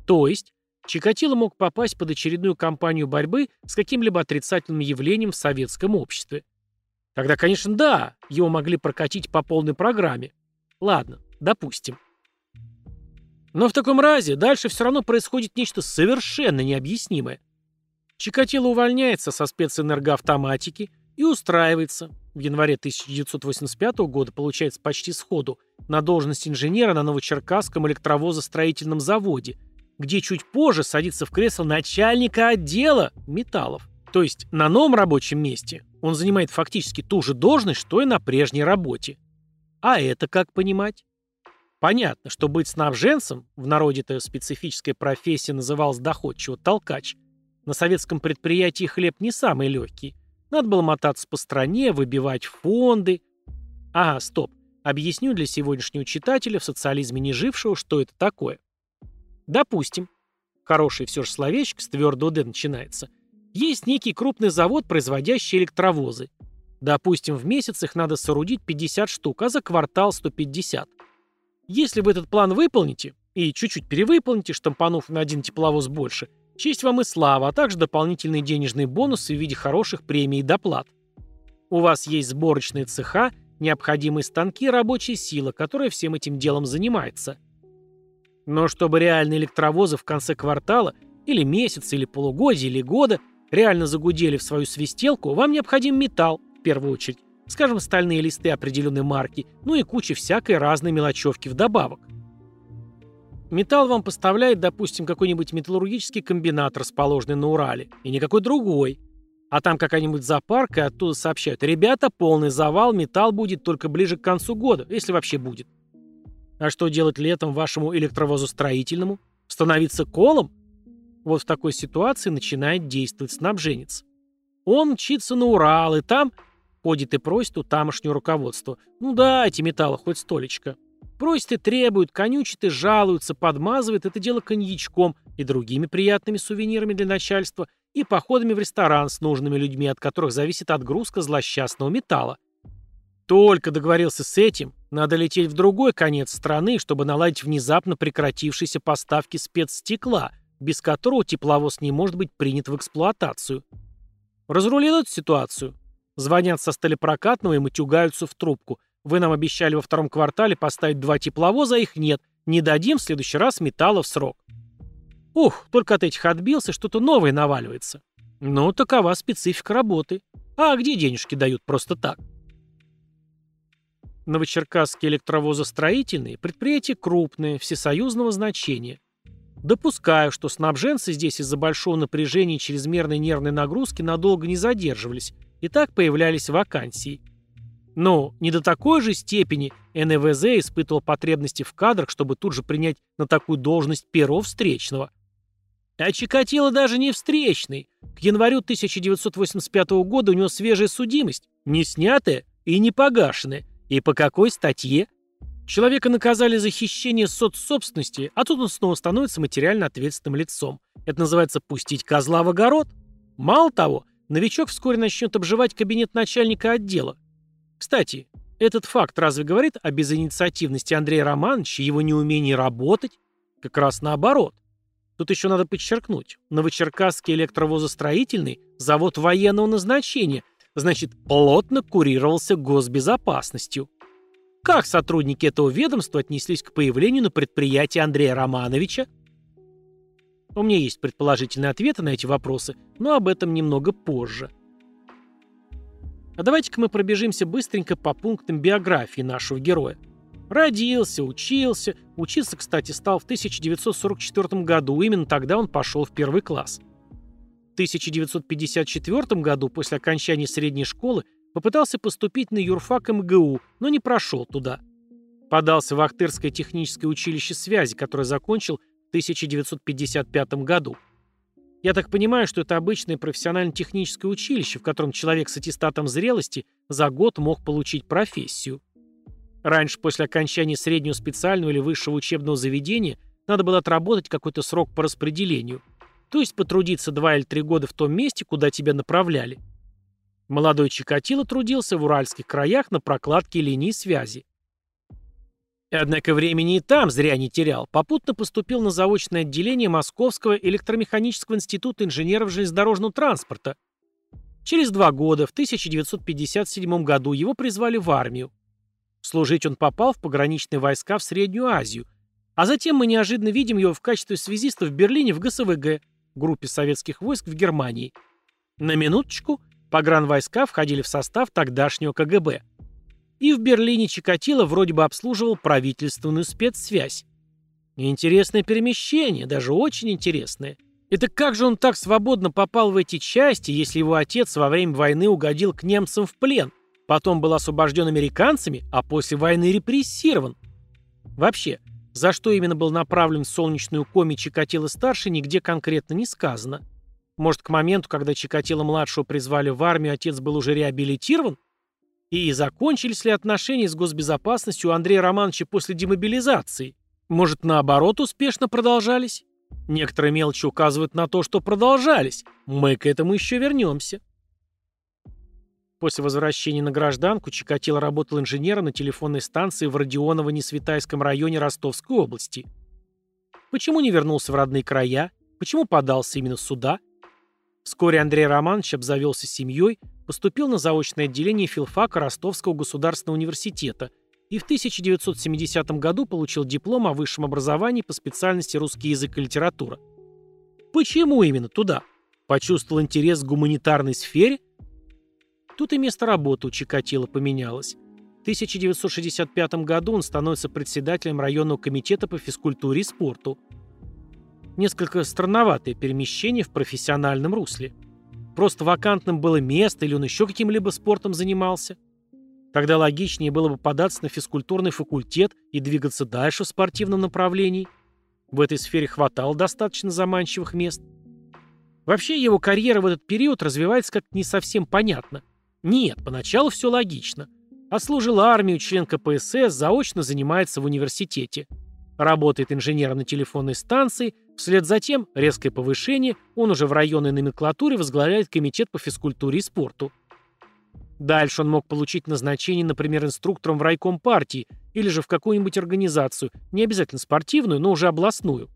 То есть, Чикатило мог попасть под очередную кампанию борьбы с каким-либо отрицательным явлением в советском обществе. Тогда, конечно, да, его могли прокатить по полной программе. Ладно, допустим. Но в таком разе дальше все равно происходит нечто совершенно необъяснимое. Чикатило увольняется со спецэнергоавтоматики и устраивается, в январе 1985 года получается почти сходу, на должность инженера на Новочеркасском электровозостроительном заводе, где чуть позже садится в кресло начальника отдела металлов. То есть на новом рабочем месте он занимает фактически ту же должность, что и на прежней работе. А это как понимать? Понятно, что быть снабженцем, в народе эта специфическая профессия называлась доходчиво толкач, на советском предприятии хлеб не самый легкий. Надо было мотаться по стране, выбивать фонды. Ага, стоп. Объясню для сегодняшнего читателя, в социализме не жившего, что это такое. Допустим, хороший все же словечко с твердого «д» начинается, есть некий крупный завод, производящий электровозы. Допустим, в месяц их надо соорудить 50 штук, а за квартал 150. Если вы этот план выполните, и чуть-чуть перевыполните, штампанув на один тепловоз больше, честь вам и слава, а также дополнительные денежные бонусы в виде хороших премий и доплат. У вас есть сборочные цеха, необходимые станки и рабочая сила, которая всем этим делом занимается. Но чтобы реальные электровозы в конце квартала, или месяца, или полугодия, или года, реально загудели в свою свистелку, вам необходим металл, в первую очередь, скажем, стальные листы определенной марки, ну и куча всякой разной мелочевки вдобавок. Металл вам поставляет, допустим, какой-нибудь металлургический комбинат, расположенный на Урале, и никакой другой. А там какая-нибудь зоопарк, и оттуда сообщают, ребята, полный завал, металл будет только ближе к концу года, если вообще будет. А что делать летом вашему электровозостроительному? Становиться колом? Вот в такой ситуации начинает действовать снабженец. Он мчится на Урал, и там ходит и просит у тамошнего руководства. Ну эти металлы хоть столечко. Просит и требует, конючит и жалуется, подмазывает это дело коньячком и другими приятными сувенирами для начальства и походами в ресторан с нужными людьми, от которых зависит отгрузка злосчастного металла. Только договорился с этим, надо лететь в другой конец страны, чтобы наладить внезапно прекратившиеся поставки спецстекла, без которого тепловоз не может быть принят в эксплуатацию. Разрулил эту ситуацию. Звонят со столепрокатного и матюгаются в трубку. Вы нам обещали во втором квартале поставить два тепловоза, а их нет. Не дадим в следующий раз металла в срок. Ух, только от этих отбился, что-то новое наваливается. Ну, такова специфика работы. А где денежки дают просто так? Новочеркасские электровозостроительные – предприятия крупные, всесоюзного значения. Допускаю, что снабженцы здесь из-за большого напряжения и чрезмерной нервной нагрузки надолго не задерживались, и так появлялись вакансии. Но не до такой же степени НВЗ испытывал потребности в кадрах, чтобы тут же принять на такую должность первого встречного. А Чикатило даже не встречный. К январю 1985 года у него свежая судимость, не снятая и не погашенная, и по какой статье? Человека наказали за хищение соцсобственности, а тут он снова становится материально ответственным лицом. Это называется «пустить козла в огород». Мало того, новичок вскоре начнет обживать кабинет начальника отдела. Кстати, этот факт разве говорит о безинициативности Андрея Романовича и его неумении работать? Как раз наоборот. Тут еще надо подчеркнуть. Новочеркасский электровозостроительный – завод военного назначения – значит, плотно курировался госбезопасностью. Как сотрудники этого ведомства отнеслись к появлению на предприятии Андрея Романовича? У меня есть предположительные ответы на эти вопросы, но об этом немного позже. А давайте-ка мы пробежимся быстренько по пунктам биографии нашего героя. Родился, учился, учиться, кстати, стал в 1944 году, именно тогда он пошел в первый класс. 1954 году, после окончания средней школы, попытался поступить на юрфак МГУ, но не прошел туда. Подался в Ахтырское техническое училище связи, которое закончил в 1955 году. Я так понимаю, что это обычное профессионально-техническое училище, в котором человек с аттестатом зрелости за год мог получить профессию. Раньше, после окончания среднего специального или высшего учебного заведения, надо было отработать какой-то срок по распределению – то есть потрудиться два или три года в том месте, куда тебя направляли. Молодой Чикатило трудился в уральских краях на прокладке линий связи. Однако времени и там зря не терял. Попутно поступил на заочное отделение Московского электромеханического института инженеров железнодорожного транспорта. Через два года, в 1957 году, его призвали в армию. Служить он попал в пограничные войска в Среднюю Азию, А затем мы неожиданно видим его в качестве связиста в Берлине в ГСВГ, группе советских войск в Германии. На минуточку, погранвойска входили в состав тогдашнего КГБ. И в Берлине Чикатило вроде бы обслуживал правительственную спецсвязь. Интересное перемещение, даже очень интересное. Это как же он так свободно попал в эти части, если его отец во время войны угодил к немцам в плен, потом был освобожден американцами, а после войны репрессирован? Вообще, за что именно был направлен в солнечную коми Чикатило-старший, нигде конкретно не сказано. Может, к моменту, когда Чикатило-младшего призвали в армию, отец был уже реабилитирован? И закончились ли отношения с госбезопасностью у Андрея Романовича после демобилизации? Может, наоборот, успешно продолжались? Некоторые мелочи указывают на то, что продолжались. Мы к этому еще вернемся. После возвращения на гражданку Чикатило работал инженером на телефонной станции в Родионово-Несветайском районе Ростовской области. Почему не вернулся в родные края? Почему подался именно сюда? Вскоре Андрей Романович обзавелся семьей, поступил на заочное отделение филфака Ростовского государственного университета и в 1970 году получил диплом о высшем образовании по специальности русский язык и литература. Почему именно туда? Почувствовал интерес к гуманитарной сфере? Тут и место работы у Чикатило поменялось. В 1965 году он становится председателем районного комитета по физкультуре и спорту. Несколько странноватое перемещение в профессиональном русле. Просто вакантным было место или он еще каким-либо спортом занимался? Тогда логичнее было бы податься на физкультурный факультет и двигаться дальше в спортивном направлении. В этой сфере хватало достаточно заманчивых мест. Вообще его карьера в этот период развивается как-то не совсем понятно. Нет, поначалу все логично. Отслужил армию, член КПСС, заочно занимается в университете. Работает инженером на телефонной станции, вслед за тем, резкое повышение, он уже в районной номенклатуре возглавляет комитет по физкультуре и спорту. Дальше он мог получить назначение, например, инструктором в райком партии или же в какую-нибудь организацию, не обязательно спортивную, но уже областную.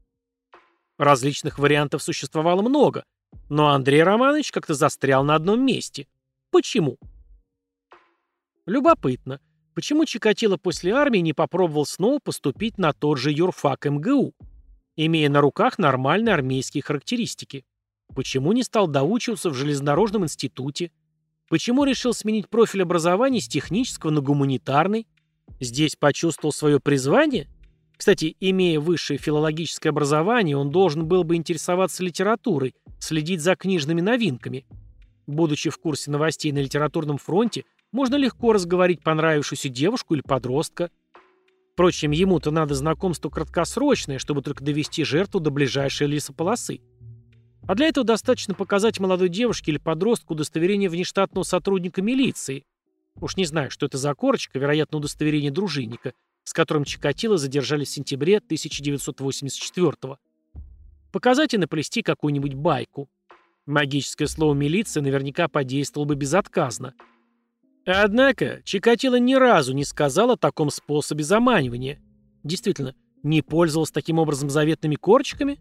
Различных вариантов существовало много, но Андрей Романович как-то застрял на одном месте. Почему? Любопытно. Почему Чикатило после армии не попробовал снова поступить на тот же юрфак МГУ, имея на руках нормальные армейские характеристики? Почему не стал доучиваться в железнодорожном институте? Почему решил сменить профиль образования с технического на гуманитарный? Здесь почувствовал свое призвание? Кстати, имея высшее филологическое образование, он должен был бы интересоваться литературой, следить за книжными новинками. Будучи в курсе новостей на литературном фронте, можно легко разговорить понравившуюся девушку или подростка. Впрочем, ему-то надо знакомство краткосрочное, чтобы только довести жертву до ближайшей лесополосы. А для этого достаточно показать молодой девушке или подростку удостоверение внештатного сотрудника милиции. Уж не знаю, что это за корочка, вероятно, удостоверение дружинника, с которым Чикатило задержали в сентябре 1984 -го. Показать и наплести какую-нибудь байку. Магическое слово «милиция» наверняка подействовало бы безотказно – Однако Чикатило ни разу не сказал о таком способе заманивания. Действительно, не пользовался таким образом заветными корочками?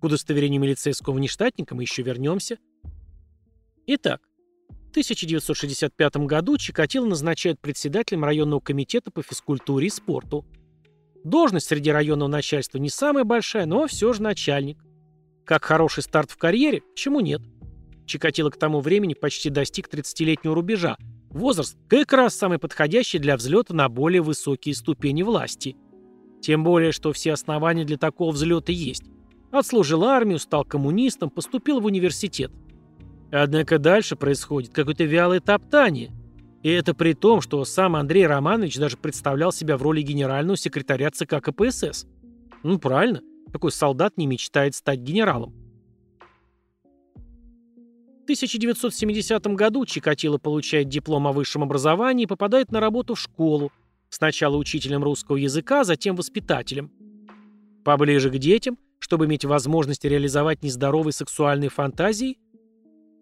К удостоверению милицейского внештатника мы еще вернемся. Итак, в 1965 году Чикатило назначают председателем районного комитета по физкультуре и спорту. Должность среди районного начальства не самая большая, но все же начальник. Как хороший старт в карьере, почему нет? Чикатило к тому времени почти достиг 30-летнего рубежа, Возраст как раз самый подходящий для взлета на более высокие ступени власти. Тем более, что все основания для такого взлета есть. Отслужил армию, стал коммунистом, поступил в университет. Однако дальше происходит какое-то вялое топтание. И это при том, что сам Андрей Романович даже представлял себя в роли генерального секретаря ЦК КПСС. Ну правильно, такой солдат не мечтает стать генералом. В 1970 году Чикатило получает диплом о высшем образовании и попадает на работу в школу, сначала учителем русского языка, затем воспитателем. Поближе к детям, чтобы иметь возможность реализовать нездоровые сексуальные фантазии.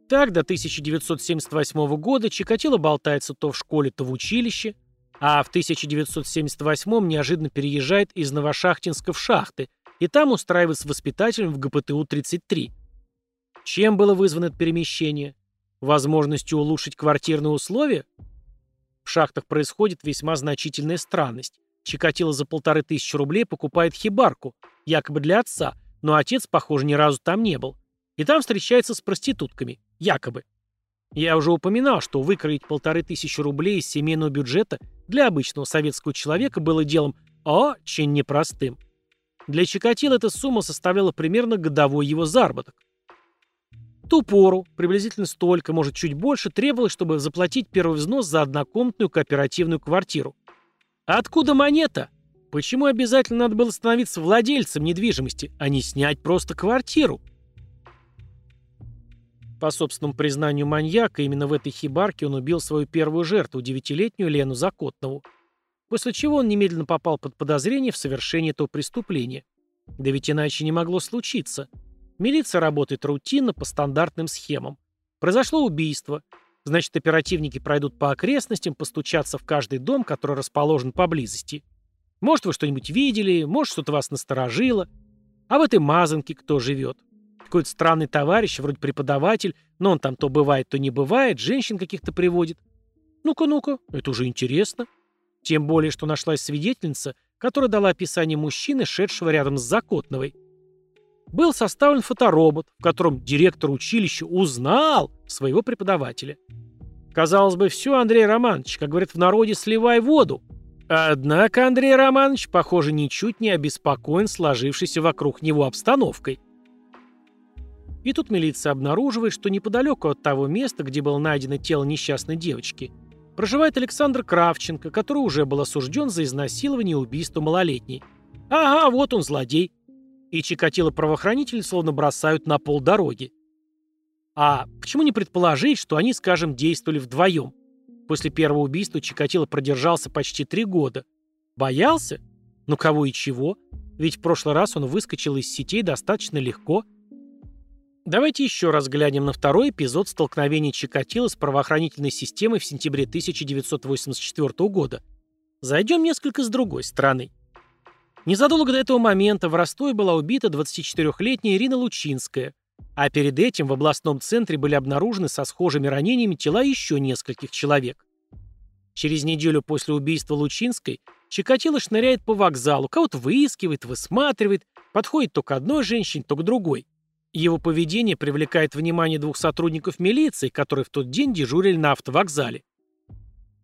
Так до 1978 года Чикатило болтается то в школе, то в училище, а в 1978 неожиданно переезжает из Новошахтинска в Шахты и там устраивается воспитателем в ГПТУ-33. Чем было вызвано это перемещение? Возможностью улучшить квартирные условия? В шахтах происходит весьма значительная странность. Чикатило за полторы тысячи рублей покупает хибарку, якобы для отца, но отец, похоже, ни разу там не был. И там встречается с проститутками, якобы. Я уже упоминал, что выкроить полторы тысячи рублей из семейного бюджета для обычного советского человека было делом очень непростым. Для Чикатила эта сумма составляла примерно годовой его заработок. В ту пору, приблизительно столько, может чуть больше, требовалось, чтобы заплатить первый взнос за однокомнатную кооперативную квартиру. А откуда монета? Почему обязательно надо было становиться владельцем недвижимости, а не снять просто квартиру? По собственному признанию маньяка, именно в этой хибарке он убил свою первую жертву, девятилетнюю Лену Закотнову. После чего он немедленно попал под подозрение в совершении этого преступления. Да ведь иначе не могло случиться. Милиция работает рутинно, по стандартным схемам. Произошло убийство. Значит, оперативники пройдут по окрестностям, постучатся в каждый дом, который расположен поблизости. Может, вы что-нибудь видели, может, что-то вас насторожило. А в этой мазанке кто живет? Какой-то странный товарищ, вроде преподаватель, но он там то бывает, то не бывает, женщин каких-то приводит. Ну-ка, ну-ка, это уже интересно. Тем более, что нашлась свидетельница, которая дала описание мужчины, шедшего рядом с Закотновой. Был составлен фоторобот, в котором директор училища узнал своего преподавателя. Казалось бы, все, Андрей Романович, как говорят в народе, сливай воду. Однако Андрей Романович, похоже, ничуть не обеспокоен сложившейся вокруг него обстановкой. И тут милиция обнаруживает, что неподалеку от того места, где было найдено тело несчастной девочки, проживает Александр Кравченко, который уже был осужден за изнасилование и убийство малолетней. Ага, вот он злодей. И Чикатило правоохранители словно бросают на пол дороги. А почему не предположить, что они, скажем, действовали вдвоем? После первого убийства Чикатило продержался почти три года. Боялся? Ну кого и чего? Ведь в прошлый раз он выскочил из сетей достаточно легко – Давайте еще раз глянем на второй эпизод столкновения Чикатило с правоохранительной системой в сентябре 1984 года. Зайдем несколько с другой стороны. Незадолго до этого момента в Ростове была убита 24-летняя Ирина Лучинская, а перед этим в областном центре были обнаружены со схожими ранениями тела еще нескольких человек. Через неделю после убийства Лучинской Чикатило шныряет по вокзалу, кого-то выискивает, высматривает, подходит то к одной женщине, то к другой. Его поведение привлекает внимание двух сотрудников милиции, которые в тот день дежурили на автовокзале.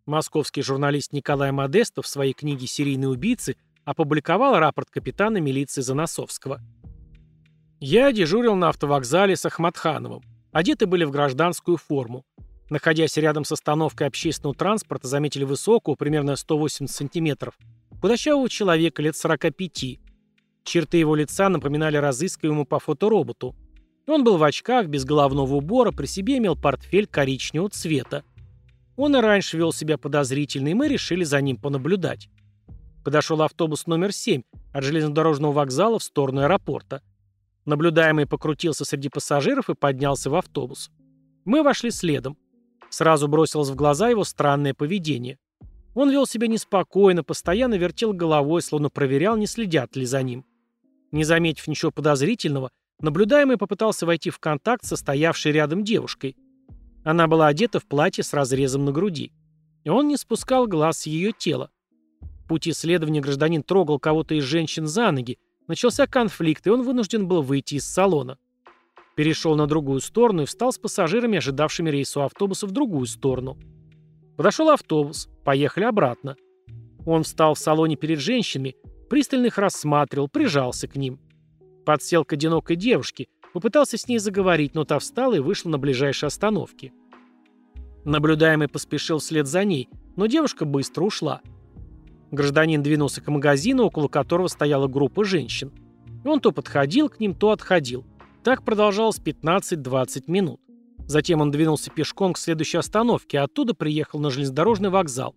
Московский журналист Николай Модестов в своей книге «Серийные убийцы» опубликовал рапорт капитана милиции Заносовского. «Я дежурил на автовокзале с Ахматхановым. Одеты были в гражданскую форму. Находясь рядом с остановкой общественного транспорта, заметили высокого, примерно 180 сантиметров, худощавого человека лет 45, Черты его лица напоминали разыскиваемому по фотороботу. Он был в очках, без головного убора, при себе имел портфель коричневого цвета. Он и раньше вел себя подозрительно, и мы решили за ним понаблюдать. Подошел автобус номер 7 от железнодорожного вокзала в сторону аэропорта. Наблюдаемый покрутился среди пассажиров и поднялся в автобус. Мы вошли следом. Сразу бросилось в глаза его странное поведение. Он вел себя неспокойно, постоянно вертел головой, словно проверял, не следят ли за ним. Не заметив ничего подозрительного, наблюдаемый попытался войти в контакт со стоявшей рядом девушкой. Она была одета в платье с разрезом на груди. И он не спускал глаз с ее тела. В пути следования гражданин трогал кого-то из женщин за ноги. Начался конфликт, и он вынужден был выйти из салона. Перешел на другую сторону и встал с пассажирами, ожидавшими рейсу автобуса, в другую сторону. Подошел автобус. Поехали обратно. Он встал в салоне перед женщинами, Пристально их рассматривал, прижался к ним. Подсел к одинокой девушке, попытался с ней заговорить, но та встала и вышла на ближайшей остановке. Наблюдаемый поспешил вслед за ней, но девушка быстро ушла. Гражданин двинулся к магазину, около которого стояла группа женщин. Он то подходил к ним, то отходил. Так продолжалось 15-20 минут. Затем он двинулся пешком к следующей остановке, а оттуда приехал на железнодорожный вокзал.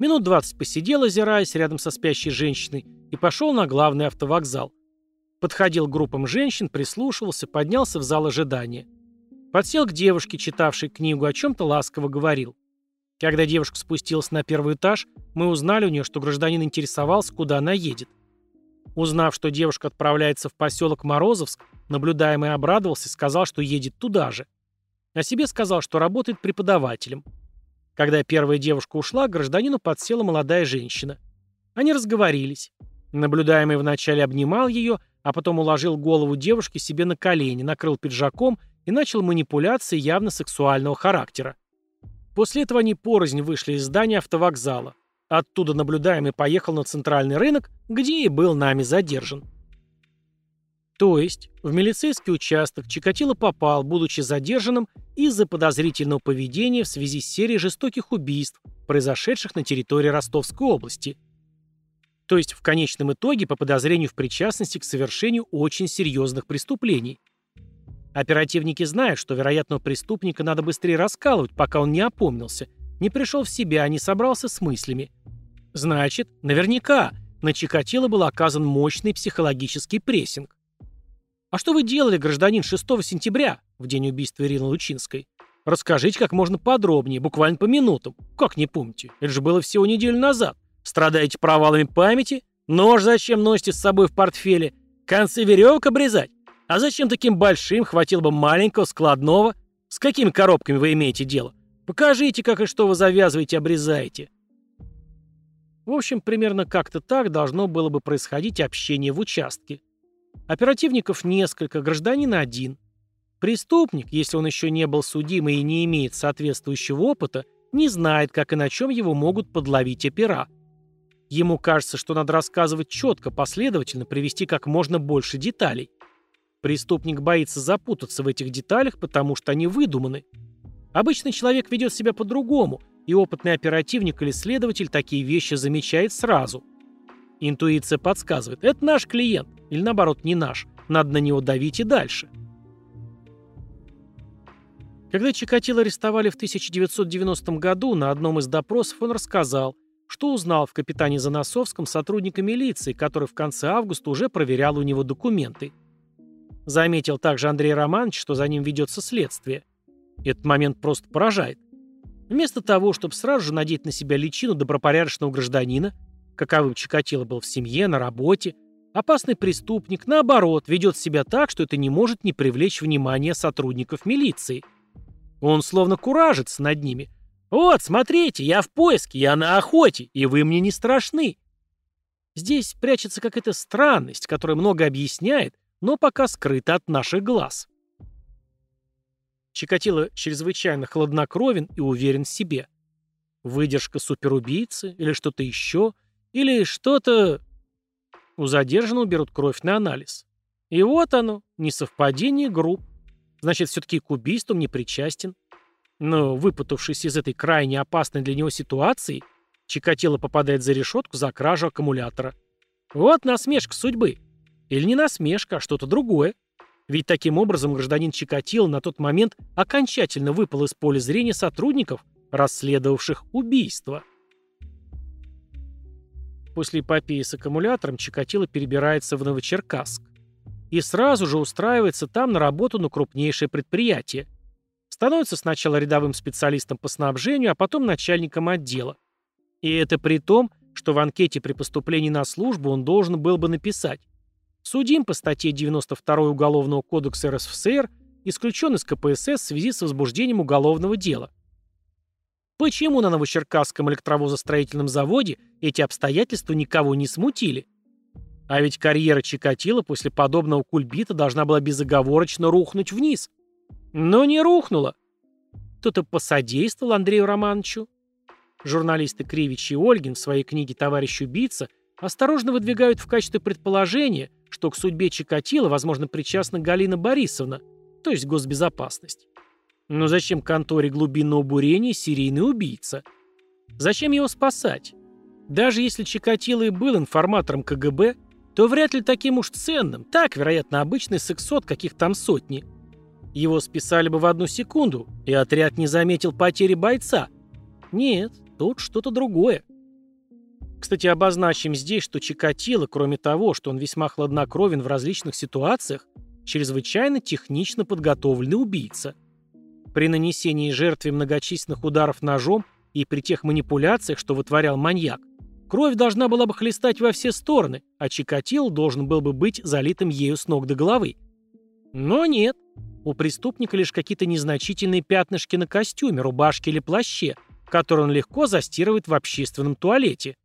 Минут двадцать посидел, озираясь рядом со спящей женщиной, и пошел на главный автовокзал. Подходил к группам женщин, прислушивался, поднялся в зал ожидания. Подсел к девушке, читавшей книгу, о чем-то ласково говорил. Когда девушка спустилась на первый этаж, мы узнали у нее, что гражданин интересовался, куда она едет. Узнав, что девушка отправляется в поселок Морозовск, наблюдаемый обрадовался и сказал, что едет туда же. О себе сказал, что работает преподавателем. Когда первая девушка ушла, гражданину подсела молодая женщина. Они разговорились. Наблюдаемый вначале обнимал ее, а потом уложил голову девушки себе на колени, накрыл пиджаком и начал манипуляции явно сексуального характера. После этого они порознь вышли из здания автовокзала. Оттуда наблюдаемый поехал на центральный рынок, где и был нами задержан. То есть, в милицейский участок Чикатило попал, будучи задержанным из-за подозрительного поведения в связи с серией жестоких убийств, произошедших на территории Ростовской области. То есть, в конечном итоге, по подозрению в причастности к совершению очень серьезных преступлений. Оперативники знают, что вероятного преступника надо быстрее раскалывать, пока он не опомнился, не пришел в себя, не собрался с мыслями. Значит, наверняка на Чикатило был оказан мощный психологический прессинг. «А что вы делали, гражданин, 6 сентября, в день убийства Ирины Лучинской? Расскажите как можно подробнее, буквально по минутам. Как не помните? Это же было всего неделю назад. Страдаете провалами памяти? Нож зачем носите с собой в портфеле? Концы веревок обрезать? А зачем таким большим? Хватило бы маленького, складного. С какими коробками вы имеете дело? Покажите, как и что вы завязываете, обрезаете. В общем, примерно как-то так должно было бы происходить общение в участке. Оперативников несколько, гражданин один. Преступник, если он еще не был судим и не имеет соответствующего опыта, не знает, как и на чем его могут подловить опера. Ему кажется, что надо рассказывать четко, последовательно, привести как можно больше деталей. Преступник боится запутаться в этих деталях, потому что они выдуманы. Обычный человек ведет себя по-другому, и опытный оперативник или следователь такие вещи замечает сразу – Интуиция подсказывает, это наш клиент, или наоборот, не наш. Надо на него давить и дальше. Когда Чикатило арестовали в 1990 году, на одном из допросов он рассказал, что узнал в капитане Заносовском сотрудника милиции, который в конце августа уже проверял у него документы. Заметил также Андрей Романович, что за ним ведется следствие. Этот момент просто поражает. Вместо того, чтобы сразу же надеть на себя личину добропорядочного гражданина, каковым Чикатило был в семье, на работе, опасный преступник, наоборот, ведет себя так, что это не может не привлечь внимание сотрудников милиции. Он словно куражится над ними. «Вот, смотрите, я в поиске, я на охоте, и вы мне не страшны». Здесь прячется какая-то странность, которая много объясняет, но пока скрыта от наших глаз. Чикатило чрезвычайно хладнокровен и уверен в себе. Выдержка суперубийцы или что-то еще – или что-то... У задержанного берут кровь на анализ. И вот оно, несовпадение групп. Значит, все-таки к убийствам не причастен. Но, выпутавшись из этой крайне опасной для него ситуации, Чикатило попадает за решетку за кражу аккумулятора. Вот насмешка судьбы. Или не насмешка, а что-то другое. Ведь таким образом гражданин Чикатило на тот момент окончательно выпал из поля зрения сотрудников, расследовавших убийство. После эпопеи с аккумулятором Чикатило перебирается в Новочеркасск. И сразу же устраивается там на работу на крупнейшее предприятие. Становится сначала рядовым специалистом по снабжению, а потом начальником отдела. И это при том, что в анкете при поступлении на службу он должен был бы написать «Судим по статье 92 Уголовного кодекса РСФСР, исключен из КПСС в связи с возбуждением уголовного дела». Почему на Новочеркасском электровозостроительном заводе эти обстоятельства никого не смутили? А ведь карьера Чикатило после подобного кульбита должна была безоговорочно рухнуть вниз. Но не рухнула. Кто-то посодействовал Андрею Романовичу. Журналисты Кривич и Ольгин в своей книге «Товарищ убийца» осторожно выдвигают в качестве предположения, что к судьбе Чикатило, возможно, причастна Галина Борисовна, то есть госбезопасность. Но зачем конторе глубинного бурения серийный убийца? Зачем его спасать? Даже если Чикатило и был информатором КГБ, то вряд ли таким уж ценным. Так, вероятно, обычный сексот, каких там сотни. Его списали бы в одну секунду, и отряд не заметил потери бойца. Нет, тут что-то другое. Кстати, обозначим здесь, что Чикатило, кроме того, что он весьма хладнокровен в различных ситуациях, чрезвычайно технично подготовленный убийца – при нанесении жертве многочисленных ударов ножом и при тех манипуляциях, что вытворял маньяк, кровь должна была бы хлестать во все стороны, а Чикатило должен был бы быть залитым ею с ног до головы. Но нет. У преступника лишь какие-то незначительные пятнышки на костюме, рубашке или плаще, которые он легко застирывает в общественном туалете.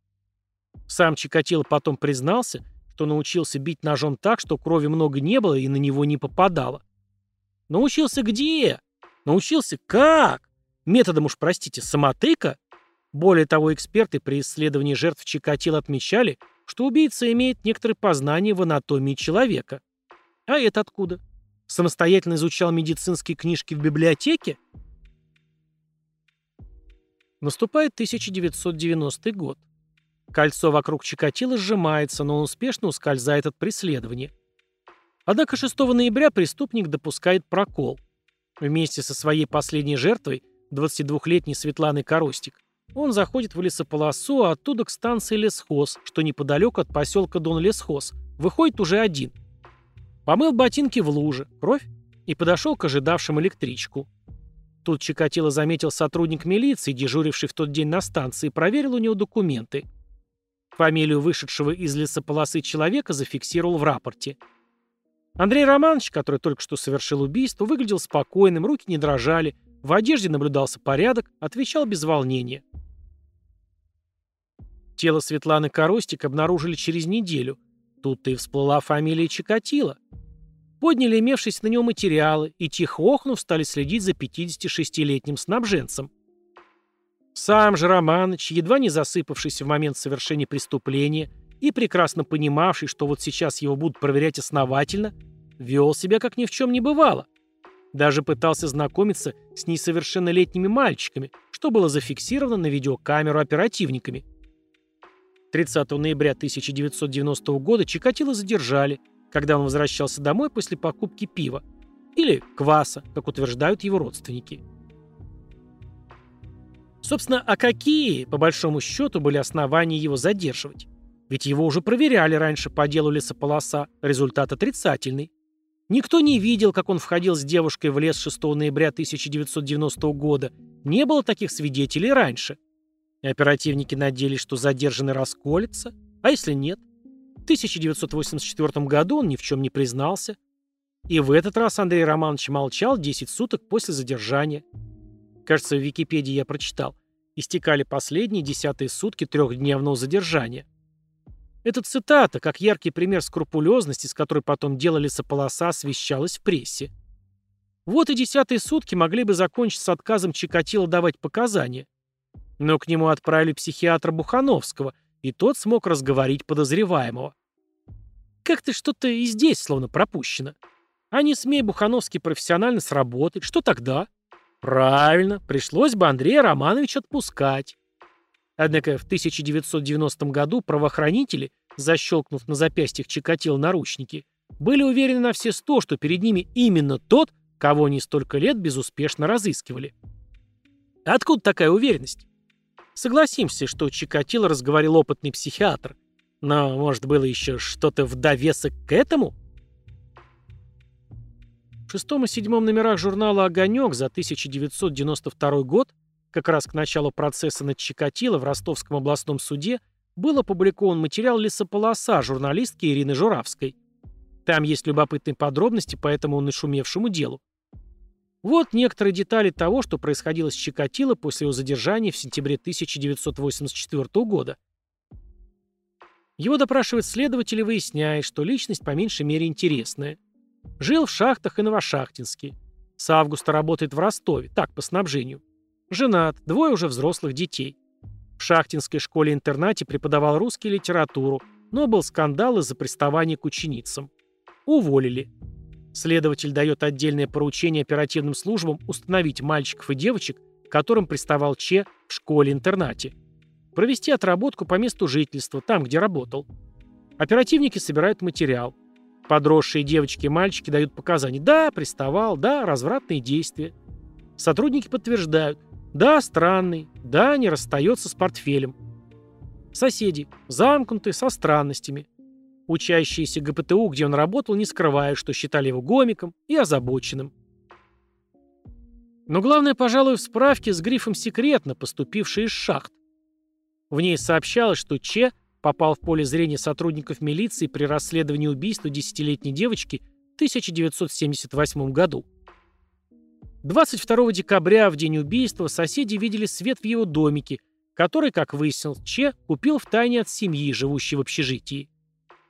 Сам Чикатило потом признался, что научился бить ножом так, что крови много не было и на него не попадало. Научился где? Научился как? Методом уж, простите, самотыка? Более того, эксперты при исследовании жертв Чикатило отмечали, что убийца имеет некоторые познания в анатомии человека. А это откуда? Самостоятельно изучал медицинские книжки в библиотеке? Наступает 1990 год. Кольцо вокруг Чикатило сжимается, но он успешно ускользает от преследования. Однако 6 ноября преступник допускает прокол. Вместе со своей последней жертвой, 22-летней Светланой Коростик, он заходит в лесополосу, а оттуда к станции Лесхоз, что неподалеку от поселка Дон-Лесхоз. Выходит уже один. Помыл ботинки в луже, кровь, и подошел к ожидавшим электричку. Тут Чикатило заметил сотрудник милиции, дежуривший в тот день на станции, и проверил у него документы. Фамилию вышедшего из лесополосы человека зафиксировал в рапорте. Андрей Романович, который только что совершил убийство, выглядел спокойным, руки не дрожали, в одежде наблюдался порядок, отвечал без волнения. Тело Светланы Коростик обнаружили через неделю. Тут-то и всплыла фамилия Чикатило. Подняли имевшиеся на него материалы и, тихо охнув, стали следить за 56-летним снабженцем. Сам же Романыч, едва не засыпавшийся в момент совершения преступления и прекрасно понимавший, что вот сейчас его будут проверять основательно, вел себя как ни в чем не бывало. Даже пытался знакомиться с несовершеннолетними мальчиками, что было зафиксировано на видеокамеру оперативниками. 30 ноября 1990 года Чикатило задержали, когда он возвращался домой после покупки пива. Или кваса, как утверждают его родственники. Собственно, а какие, по большому счету, были основания его задерживать? Ведь его уже проверяли раньше по делу лесополоса, результат отрицательный. Никто не видел, как он входил с девушкой в лес 6 ноября 1990 года. Не было таких свидетелей раньше. Оперативники надеялись, что задержанный расколется. А если нет? В 1984 году он ни в чем не признался. И в этот раз Андрей Романович молчал 10 суток после задержания. Кажется, в Википедии я прочитал. Истекали последние десятые сутки трехдневного задержания. Эта цитата, как яркий пример скрупулезности, с которой потом дело лесополоса, освещалась в прессе. Вот и десятые сутки могли бы закончиться отказом Чикатило давать показания. Но к нему отправили психиатра Бухановского, и тот смог разговорить подозреваемого. Как-то что-то и здесь словно пропущено. А не смей Бухановский профессионально сработать, что тогда? Правильно, пришлось бы Андрея Романовича отпускать. Однако в 1990 году правоохранители, защелкнув на запястьях Чикатил наручники, были уверены на все сто, что перед ними именно тот, кого они столько лет безуспешно разыскивали. Откуда такая уверенность? Согласимся, что Чикатило разговорил опытный психиатр. Но, может, было еще что-то в довесок к этому? В шестом и седьмом номерах журнала «Огонек» за 1992 год, как раз к началу процесса над Чикатило в Ростовском областном суде, был опубликован материал «Лесополоса» журналистки Ирины Журавской. Там есть любопытные подробности по этому нашумевшему делу. Вот некоторые детали того, что происходило с Чикатило после его задержания в сентябре 1984 года. Его допрашивает следователь и выясняет, что личность по меньшей мере интересная. Жил в шахтах и Новошахтинске. С августа работает в Ростове, так, по снабжению. Женат, двое уже взрослых детей. В шахтинской школе-интернате преподавал русский литературу, но был скандал из-за приставания к ученицам. Уволили. Следователь дает отдельное поручение оперативным службам установить мальчиков и девочек, которым приставал Че в школе-интернате. Провести отработку по месту жительства, там, где работал. Оперативники собирают материал. Подросшие девочки и мальчики дают показания. Да, приставал, да, развратные действия. Сотрудники подтверждают. Да, странный, да, не расстается с портфелем. Соседи. Замкнутые, со странностями. Учащиеся ГПТУ, где он работал, не скрывают, что считали его гомиком и озабоченным. Но главное, пожалуй, в справке с грифом «секретно», поступившей из шахт. В ней сообщалось, что Че попал в поле зрения сотрудников милиции при расследовании убийства десятилетней девочки в 1978 году. 22 декабря, в день убийства, соседи видели свет в его домике, который, как выяснил Че, купил в тайне от семьи, живущей в общежитии.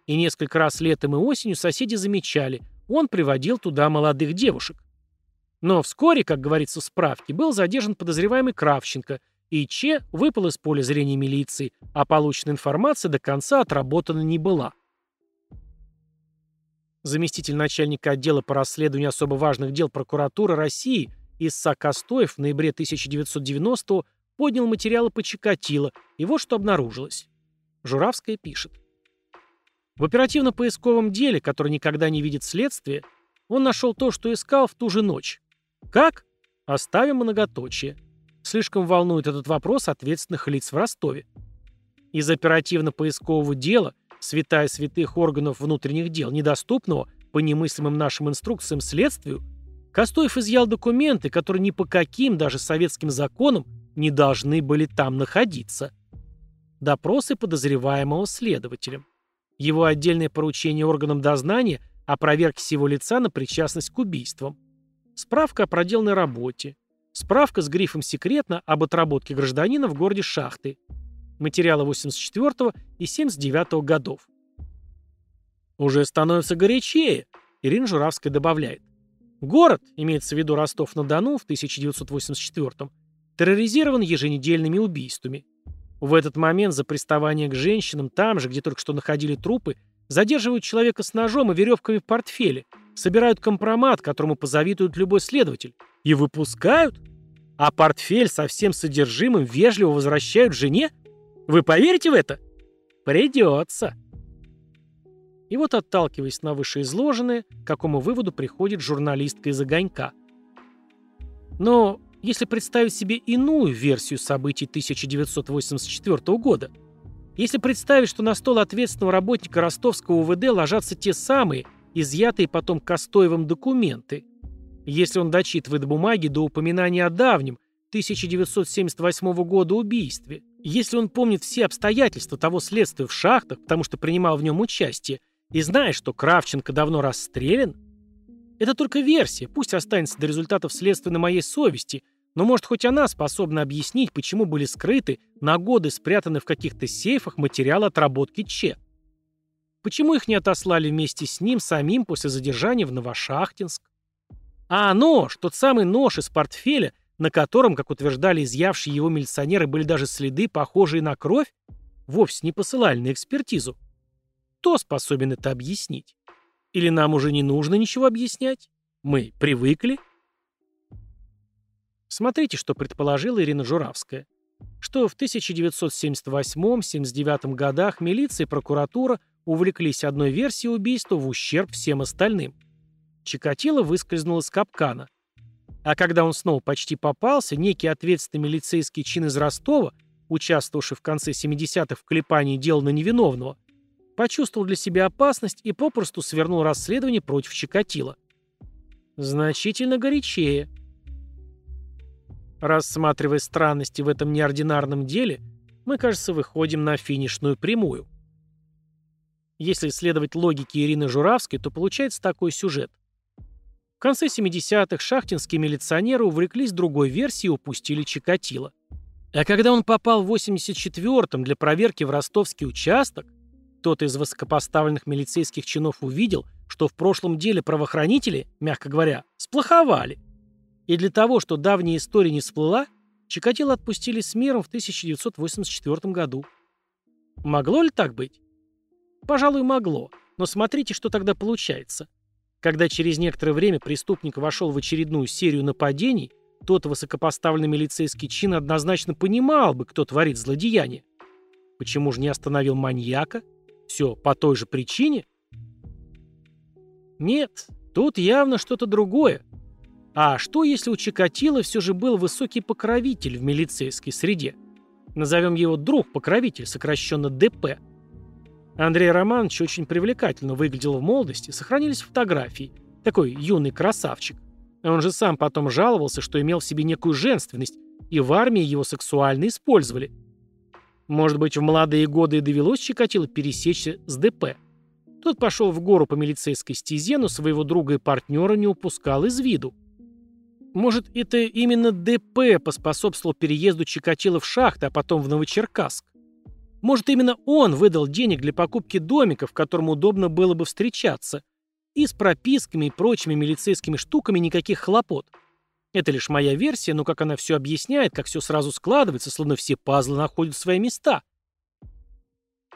И несколько раз летом и осенью соседи замечали, он приводил туда молодых девушек. Но вскоре, как говорится в справке, был задержан подозреваемый Кравченко, и Че выпал из поля зрения милиции, а полученная информация до конца отработана не была. Заместитель начальника отдела по расследованию особо важных дел прокуратуры России Исса Костоев в ноябре 1990 поднял материалы по Чикатило, и вот что обнаружилось. Журавская пишет. В оперативно-поисковом деле, который никогда не видит следствие, он нашел то, что искал в ту же ночь. Как? Оставим многоточие. Слишком волнует этот вопрос ответственных лиц в Ростове. Из оперативно-поискового дела, святая святых органов внутренних дел, недоступного по немыслимым нашим инструкциям следствию, Костоев изъял документы, которые ни по каким, даже советским законам, не должны были там находиться. Допросы подозреваемого следователем. Его отдельное поручение органам дознания о проверке всего лица на причастность к убийствам, справка о проделанной работе, справка с грифом «Секретно» об отработке гражданина в городе Шахты, материалы 84 и 79 годов. Уже становится горячее, Ирина Журавская добавляет. Город, имеется в виду Ростов-на-Дону в 1984 терроризирован еженедельными убийствами. В этот момент за приставание к женщинам, там же, где только что находили трупы, задерживают человека с ножом и веревками в портфеле, собирают компромат, которому позавидует любой следователь, и выпускают? А портфель со всем содержимым вежливо возвращают жене? Вы поверите в это? Придется. И вот, отталкиваясь на вышеизложенное, к какому выводу приходит журналистка из «Огонька». Но если представить себе иную версию событий 1984 года, если представить, что на стол ответственного работника ростовского УВД ложатся те самые, изъятые потом Костоевым документы, если он дочитывает бумаги до упоминания о давнем, 1978 года убийстве, если он помнит все обстоятельства того следствия в шахтах, потому что принимал в нем участие, и знает, что Кравченко давно расстрелян, это только версия, пусть останется до результатов следствия на моей совести, но может хоть она способна объяснить, почему были скрыты, на годы спрятаны в каких-то сейфах материалы отработки Че. Почему их не отослали вместе с ним самим после задержания в Новошахтинск? А нож, тот самый нож из портфеля, на котором, как утверждали изъявшие его милиционеры, были даже следы, похожие на кровь, вовсе не посылали на экспертизу. Кто способен это объяснить? Или нам уже не нужно ничего объяснять? Мы привыкли? Смотрите, что предположила Ирина Журавская. Что в 1978-79 годах милиция и прокуратура увлеклись одной версией убийства в ущерб всем остальным. Чикатило выскользнул из капкана. А когда он снова почти попался, некий ответственный милицейский чин из Ростова, участвовавший в конце 70-х в клепании дела на невиновного, почувствовал для себя опасность и попросту свернул расследование против Чикатила. Значительно горячее. Рассматривая странности в этом неординарном деле, мы, кажется, выходим на финишную прямую. Если следовать логике Ирины Журавской, то получается такой сюжет. В конце 70-х шахтинские милиционеры увлеклись другой версией и упустили Чикатило. А когда он попал в 84-м для проверки в ростовский участок, кто-то из высокопоставленных милицейских чинов увидел, что в прошлом деле правоохранители, мягко говоря, сплоховали. И для того, что давняя история не всплыла, Чикатило отпустили с миром в 1984 году. Могло ли так быть? Пожалуй, могло. Но смотрите, что тогда получается. Когда через некоторое время преступник вошел в очередную серию нападений, тот высокопоставленный милицейский чин однозначно понимал бы, кто творит злодеяние. Почему же не остановил маньяка? Все по той же причине? Нет, тут явно что-то другое. А что, если у Чикатило все же был высокий покровитель в милицейской среде? Назовем его друг-покровитель, сокращенно ДП. Андрей Романович очень привлекательно выглядел в молодости, сохранились фотографии. Такой юный красавчик. Он же сам потом жаловался, что имел в себе некую женственность, и в армии его сексуально использовали – может быть, в молодые годы и довелось Чикатило пересечься с ДП. Тот пошел в гору по милицейской стезе, но своего друга и партнера не упускал из виду. Может, это именно ДП поспособствовал переезду Чикатило в шахты, а потом в Новочеркасск? Может, именно он выдал денег для покупки домика, в котором удобно было бы встречаться, и с прописками и прочими милицейскими штуками никаких хлопот. Это лишь моя версия, но как она все объясняет, как все сразу складывается, словно все пазлы находят свои места.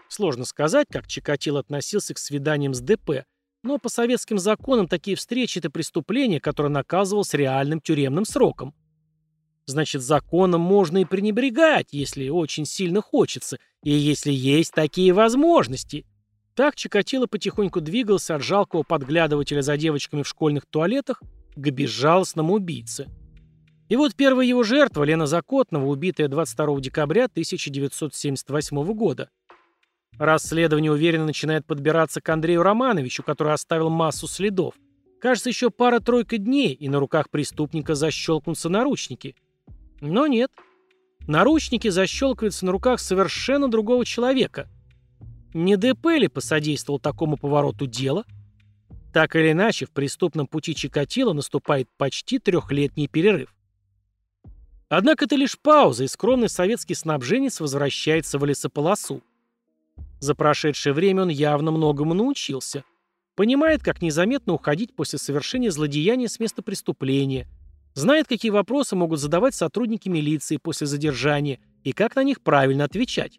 Сложно сказать, как Чикатило относился к свиданиям с ДП, но по советским законам такие встречи – это преступление, которое наказывалось реальным тюремным сроком. Значит, законом можно и пренебрегать, если очень сильно хочется, и если есть такие возможности. Так Чикатило потихоньку двигался от жалкого подглядывателя за девочками в школьных туалетах к безжалостному убийце. И вот первая его жертва, Лена Закотнова, убитая 22 декабря 1978 года – Расследование уверенно начинает подбираться к Андрею Романовичу, который оставил массу следов. Кажется, еще пара-тройка дней, и на руках преступника защелкнутся наручники. Но нет. Наручники защелкиваются на руках совершенно другого человека. Не ДП ли посодействовал такому повороту дела? Так или иначе, в преступном пути Чикатило наступает почти трехлетний перерыв. Однако это лишь пауза, и скромный советский снабженец возвращается в лесополосу. За прошедшее время он явно многому научился. Понимает, как незаметно уходить после совершения злодеяния с места преступления. Знает, какие вопросы могут задавать сотрудники милиции после задержания и как на них правильно отвечать.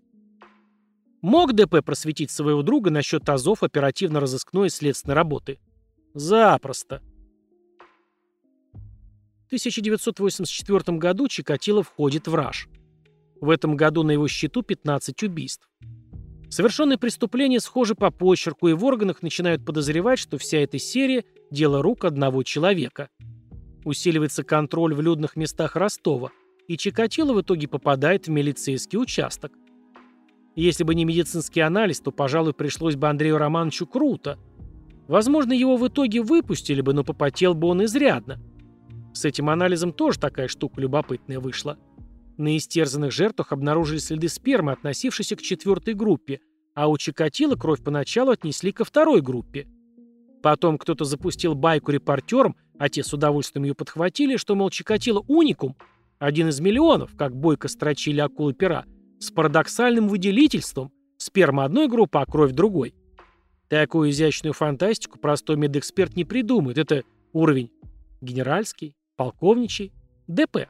Мог ДП просветить своего друга насчет азов оперативно-розыскной и следственной работы? Запросто. В 1984 году Чикатило входит в РАЖ. В этом году на его счету 15 убийств. Совершенные преступления схожи по почерку, и в органах начинают подозревать, что вся эта серия – дело рук одного человека. Усиливается контроль в людных местах Ростова, и Чикатило в итоге попадает в милицейский участок. Если бы не медицинский анализ, то, пожалуй, пришлось бы Андрею Романовичу круто. Возможно, его в итоге выпустили бы, но попотел бы он изрядно. С этим анализом тоже такая штука любопытная вышла. На истерзанных жертвах обнаружили следы спермы, относившейся к четвертой группе, а у Чикатило кровь поначалу отнесли ко второй группе. Потом кто-то запустил байку репортерам, а те с удовольствием ее подхватили, что, мол, Чикатило уникум, один из миллионов, как бойко строчили акулы пера, с парадоксальным выделительством, сперма одной группы, а кровь другой. Такую изящную фантастику простой медэксперт не придумает. Это уровень генеральский, полковничий, ДП.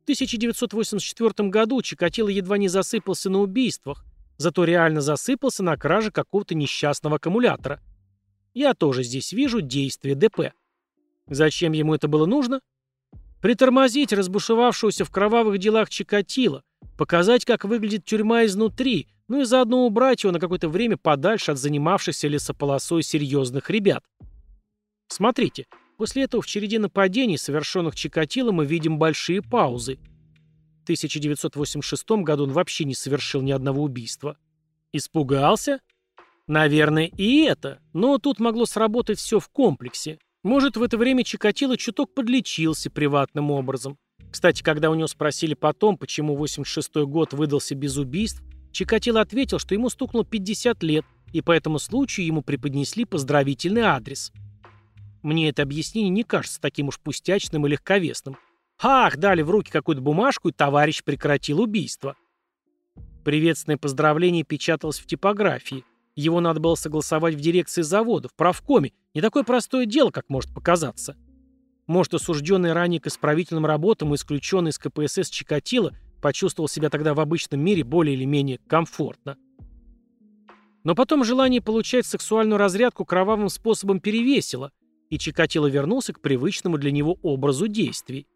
В 1984 году Чикатило едва не засыпался на убийствах, зато реально засыпался на краже какого-то несчастного аккумулятора. Я тоже здесь вижу действие ДП. Зачем ему это было нужно? Притормозить разбушевавшегося в кровавых делах Чикатило, показать, как выглядит тюрьма изнутри, ну и заодно убрать его на какое-то время подальше от занимавшихся лесополосой серьезных ребят. Смотрите, После этого в череде нападений, совершенных Чикатило, мы видим большие паузы. В 1986 году он вообще не совершил ни одного убийства. Испугался? Наверное, и это. Но тут могло сработать все в комплексе. Может, в это время Чикатило чуток подлечился приватным образом. Кстати, когда у него спросили потом, почему 86 год выдался без убийств, Чикатило ответил, что ему стукнуло 50 лет, и по этому случаю ему преподнесли поздравительный адрес – мне это объяснение не кажется таким уж пустячным и легковесным. Ах, дали в руки какую-то бумажку, и товарищ прекратил убийство. Приветственное поздравление печаталось в типографии. Его надо было согласовать в дирекции завода, в правкоме. Не такое простое дело, как может показаться. Может, осужденный ранее к исправительным работам и исключенный из КПСС Чикатило почувствовал себя тогда в обычном мире более или менее комфортно. Но потом желание получать сексуальную разрядку кровавым способом перевесило – и Чикатило вернулся к привычному для него образу действий.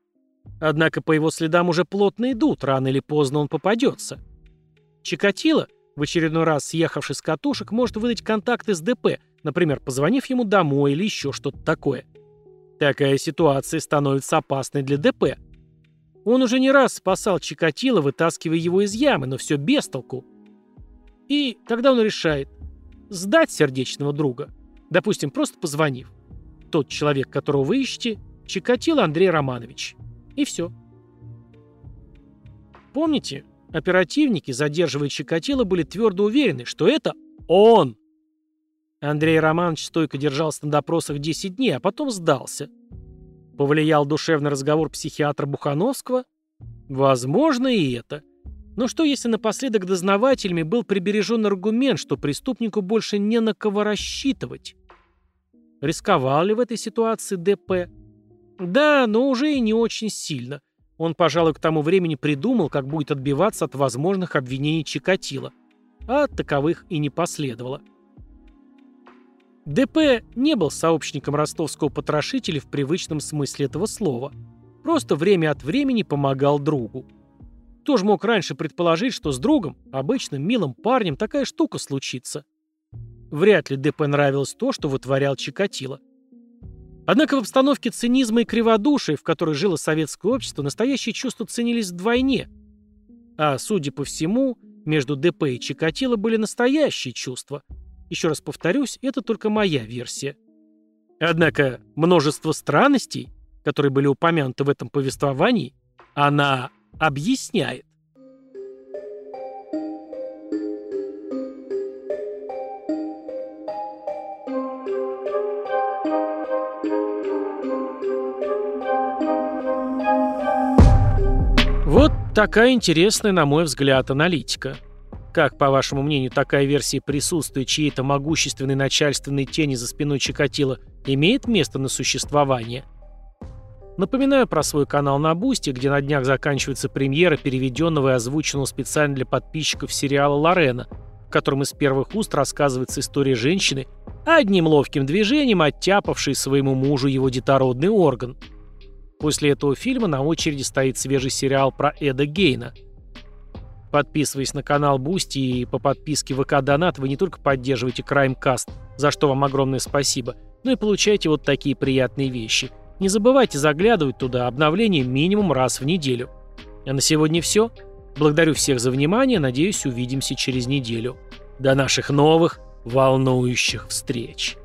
Однако по его следам уже плотно идут, рано или поздно он попадется. Чикатило, в очередной раз съехавший с катушек, может выдать контакты с ДП, например, позвонив ему домой или еще что-то такое. Такая ситуация становится опасной для ДП. Он уже не раз спасал Чикатило, вытаскивая его из ямы, но все без толку. И тогда он решает сдать сердечного друга, допустим, просто позвонив тот человек, которого вы ищете, Чикатило Андрей Романович. И все. Помните, оперативники, задерживая Чикатило, были твердо уверены, что это он. Андрей Романович стойко держался на допросах 10 дней, а потом сдался. Повлиял душевный разговор психиатра Бухановского? Возможно и это. Но что если напоследок дознавателями был прибережен аргумент, что преступнику больше не на кого рассчитывать? Рисковал ли в этой ситуации ДП? Да, но уже и не очень сильно. Он, пожалуй, к тому времени придумал, как будет отбиваться от возможных обвинений Чикатило. А таковых и не последовало. ДП не был сообщником ростовского потрошителя в привычном смысле этого слова. Просто время от времени помогал другу. Кто же мог раньше предположить, что с другом, обычным милым парнем, такая штука случится? Вряд ли ДП нравилось то, что вытворял Чикатило. Однако в обстановке цинизма и криводушия, в которой жило советское общество, настоящие чувства ценились вдвойне. А, судя по всему, между ДП и Чикатило были настоящие чувства. Еще раз повторюсь, это только моя версия. Однако множество странностей, которые были упомянуты в этом повествовании, она объясняет. Такая интересная, на мой взгляд, аналитика. Как, по вашему мнению, такая версия присутствия чьей-то могущественной начальственной тени за спиной Чикатило имеет место на существование? Напоминаю про свой канал на Бусти, где на днях заканчивается премьера переведенного и озвученного специально для подписчиков сериала «Лорена», в котором из первых уст рассказывается история женщины, одним ловким движением оттяпавшей своему мужу его детородный орган – После этого фильма на очереди стоит свежий сериал про Эда Гейна. Подписываясь на канал Бусти и по подписке ВК Донат, вы не только поддерживаете Краймкаст, за что вам огромное спасибо, но и получаете вот такие приятные вещи. Не забывайте заглядывать туда, обновление минимум раз в неделю. А на сегодня все. Благодарю всех за внимание, надеюсь, увидимся через неделю. До наших новых волнующих встреч.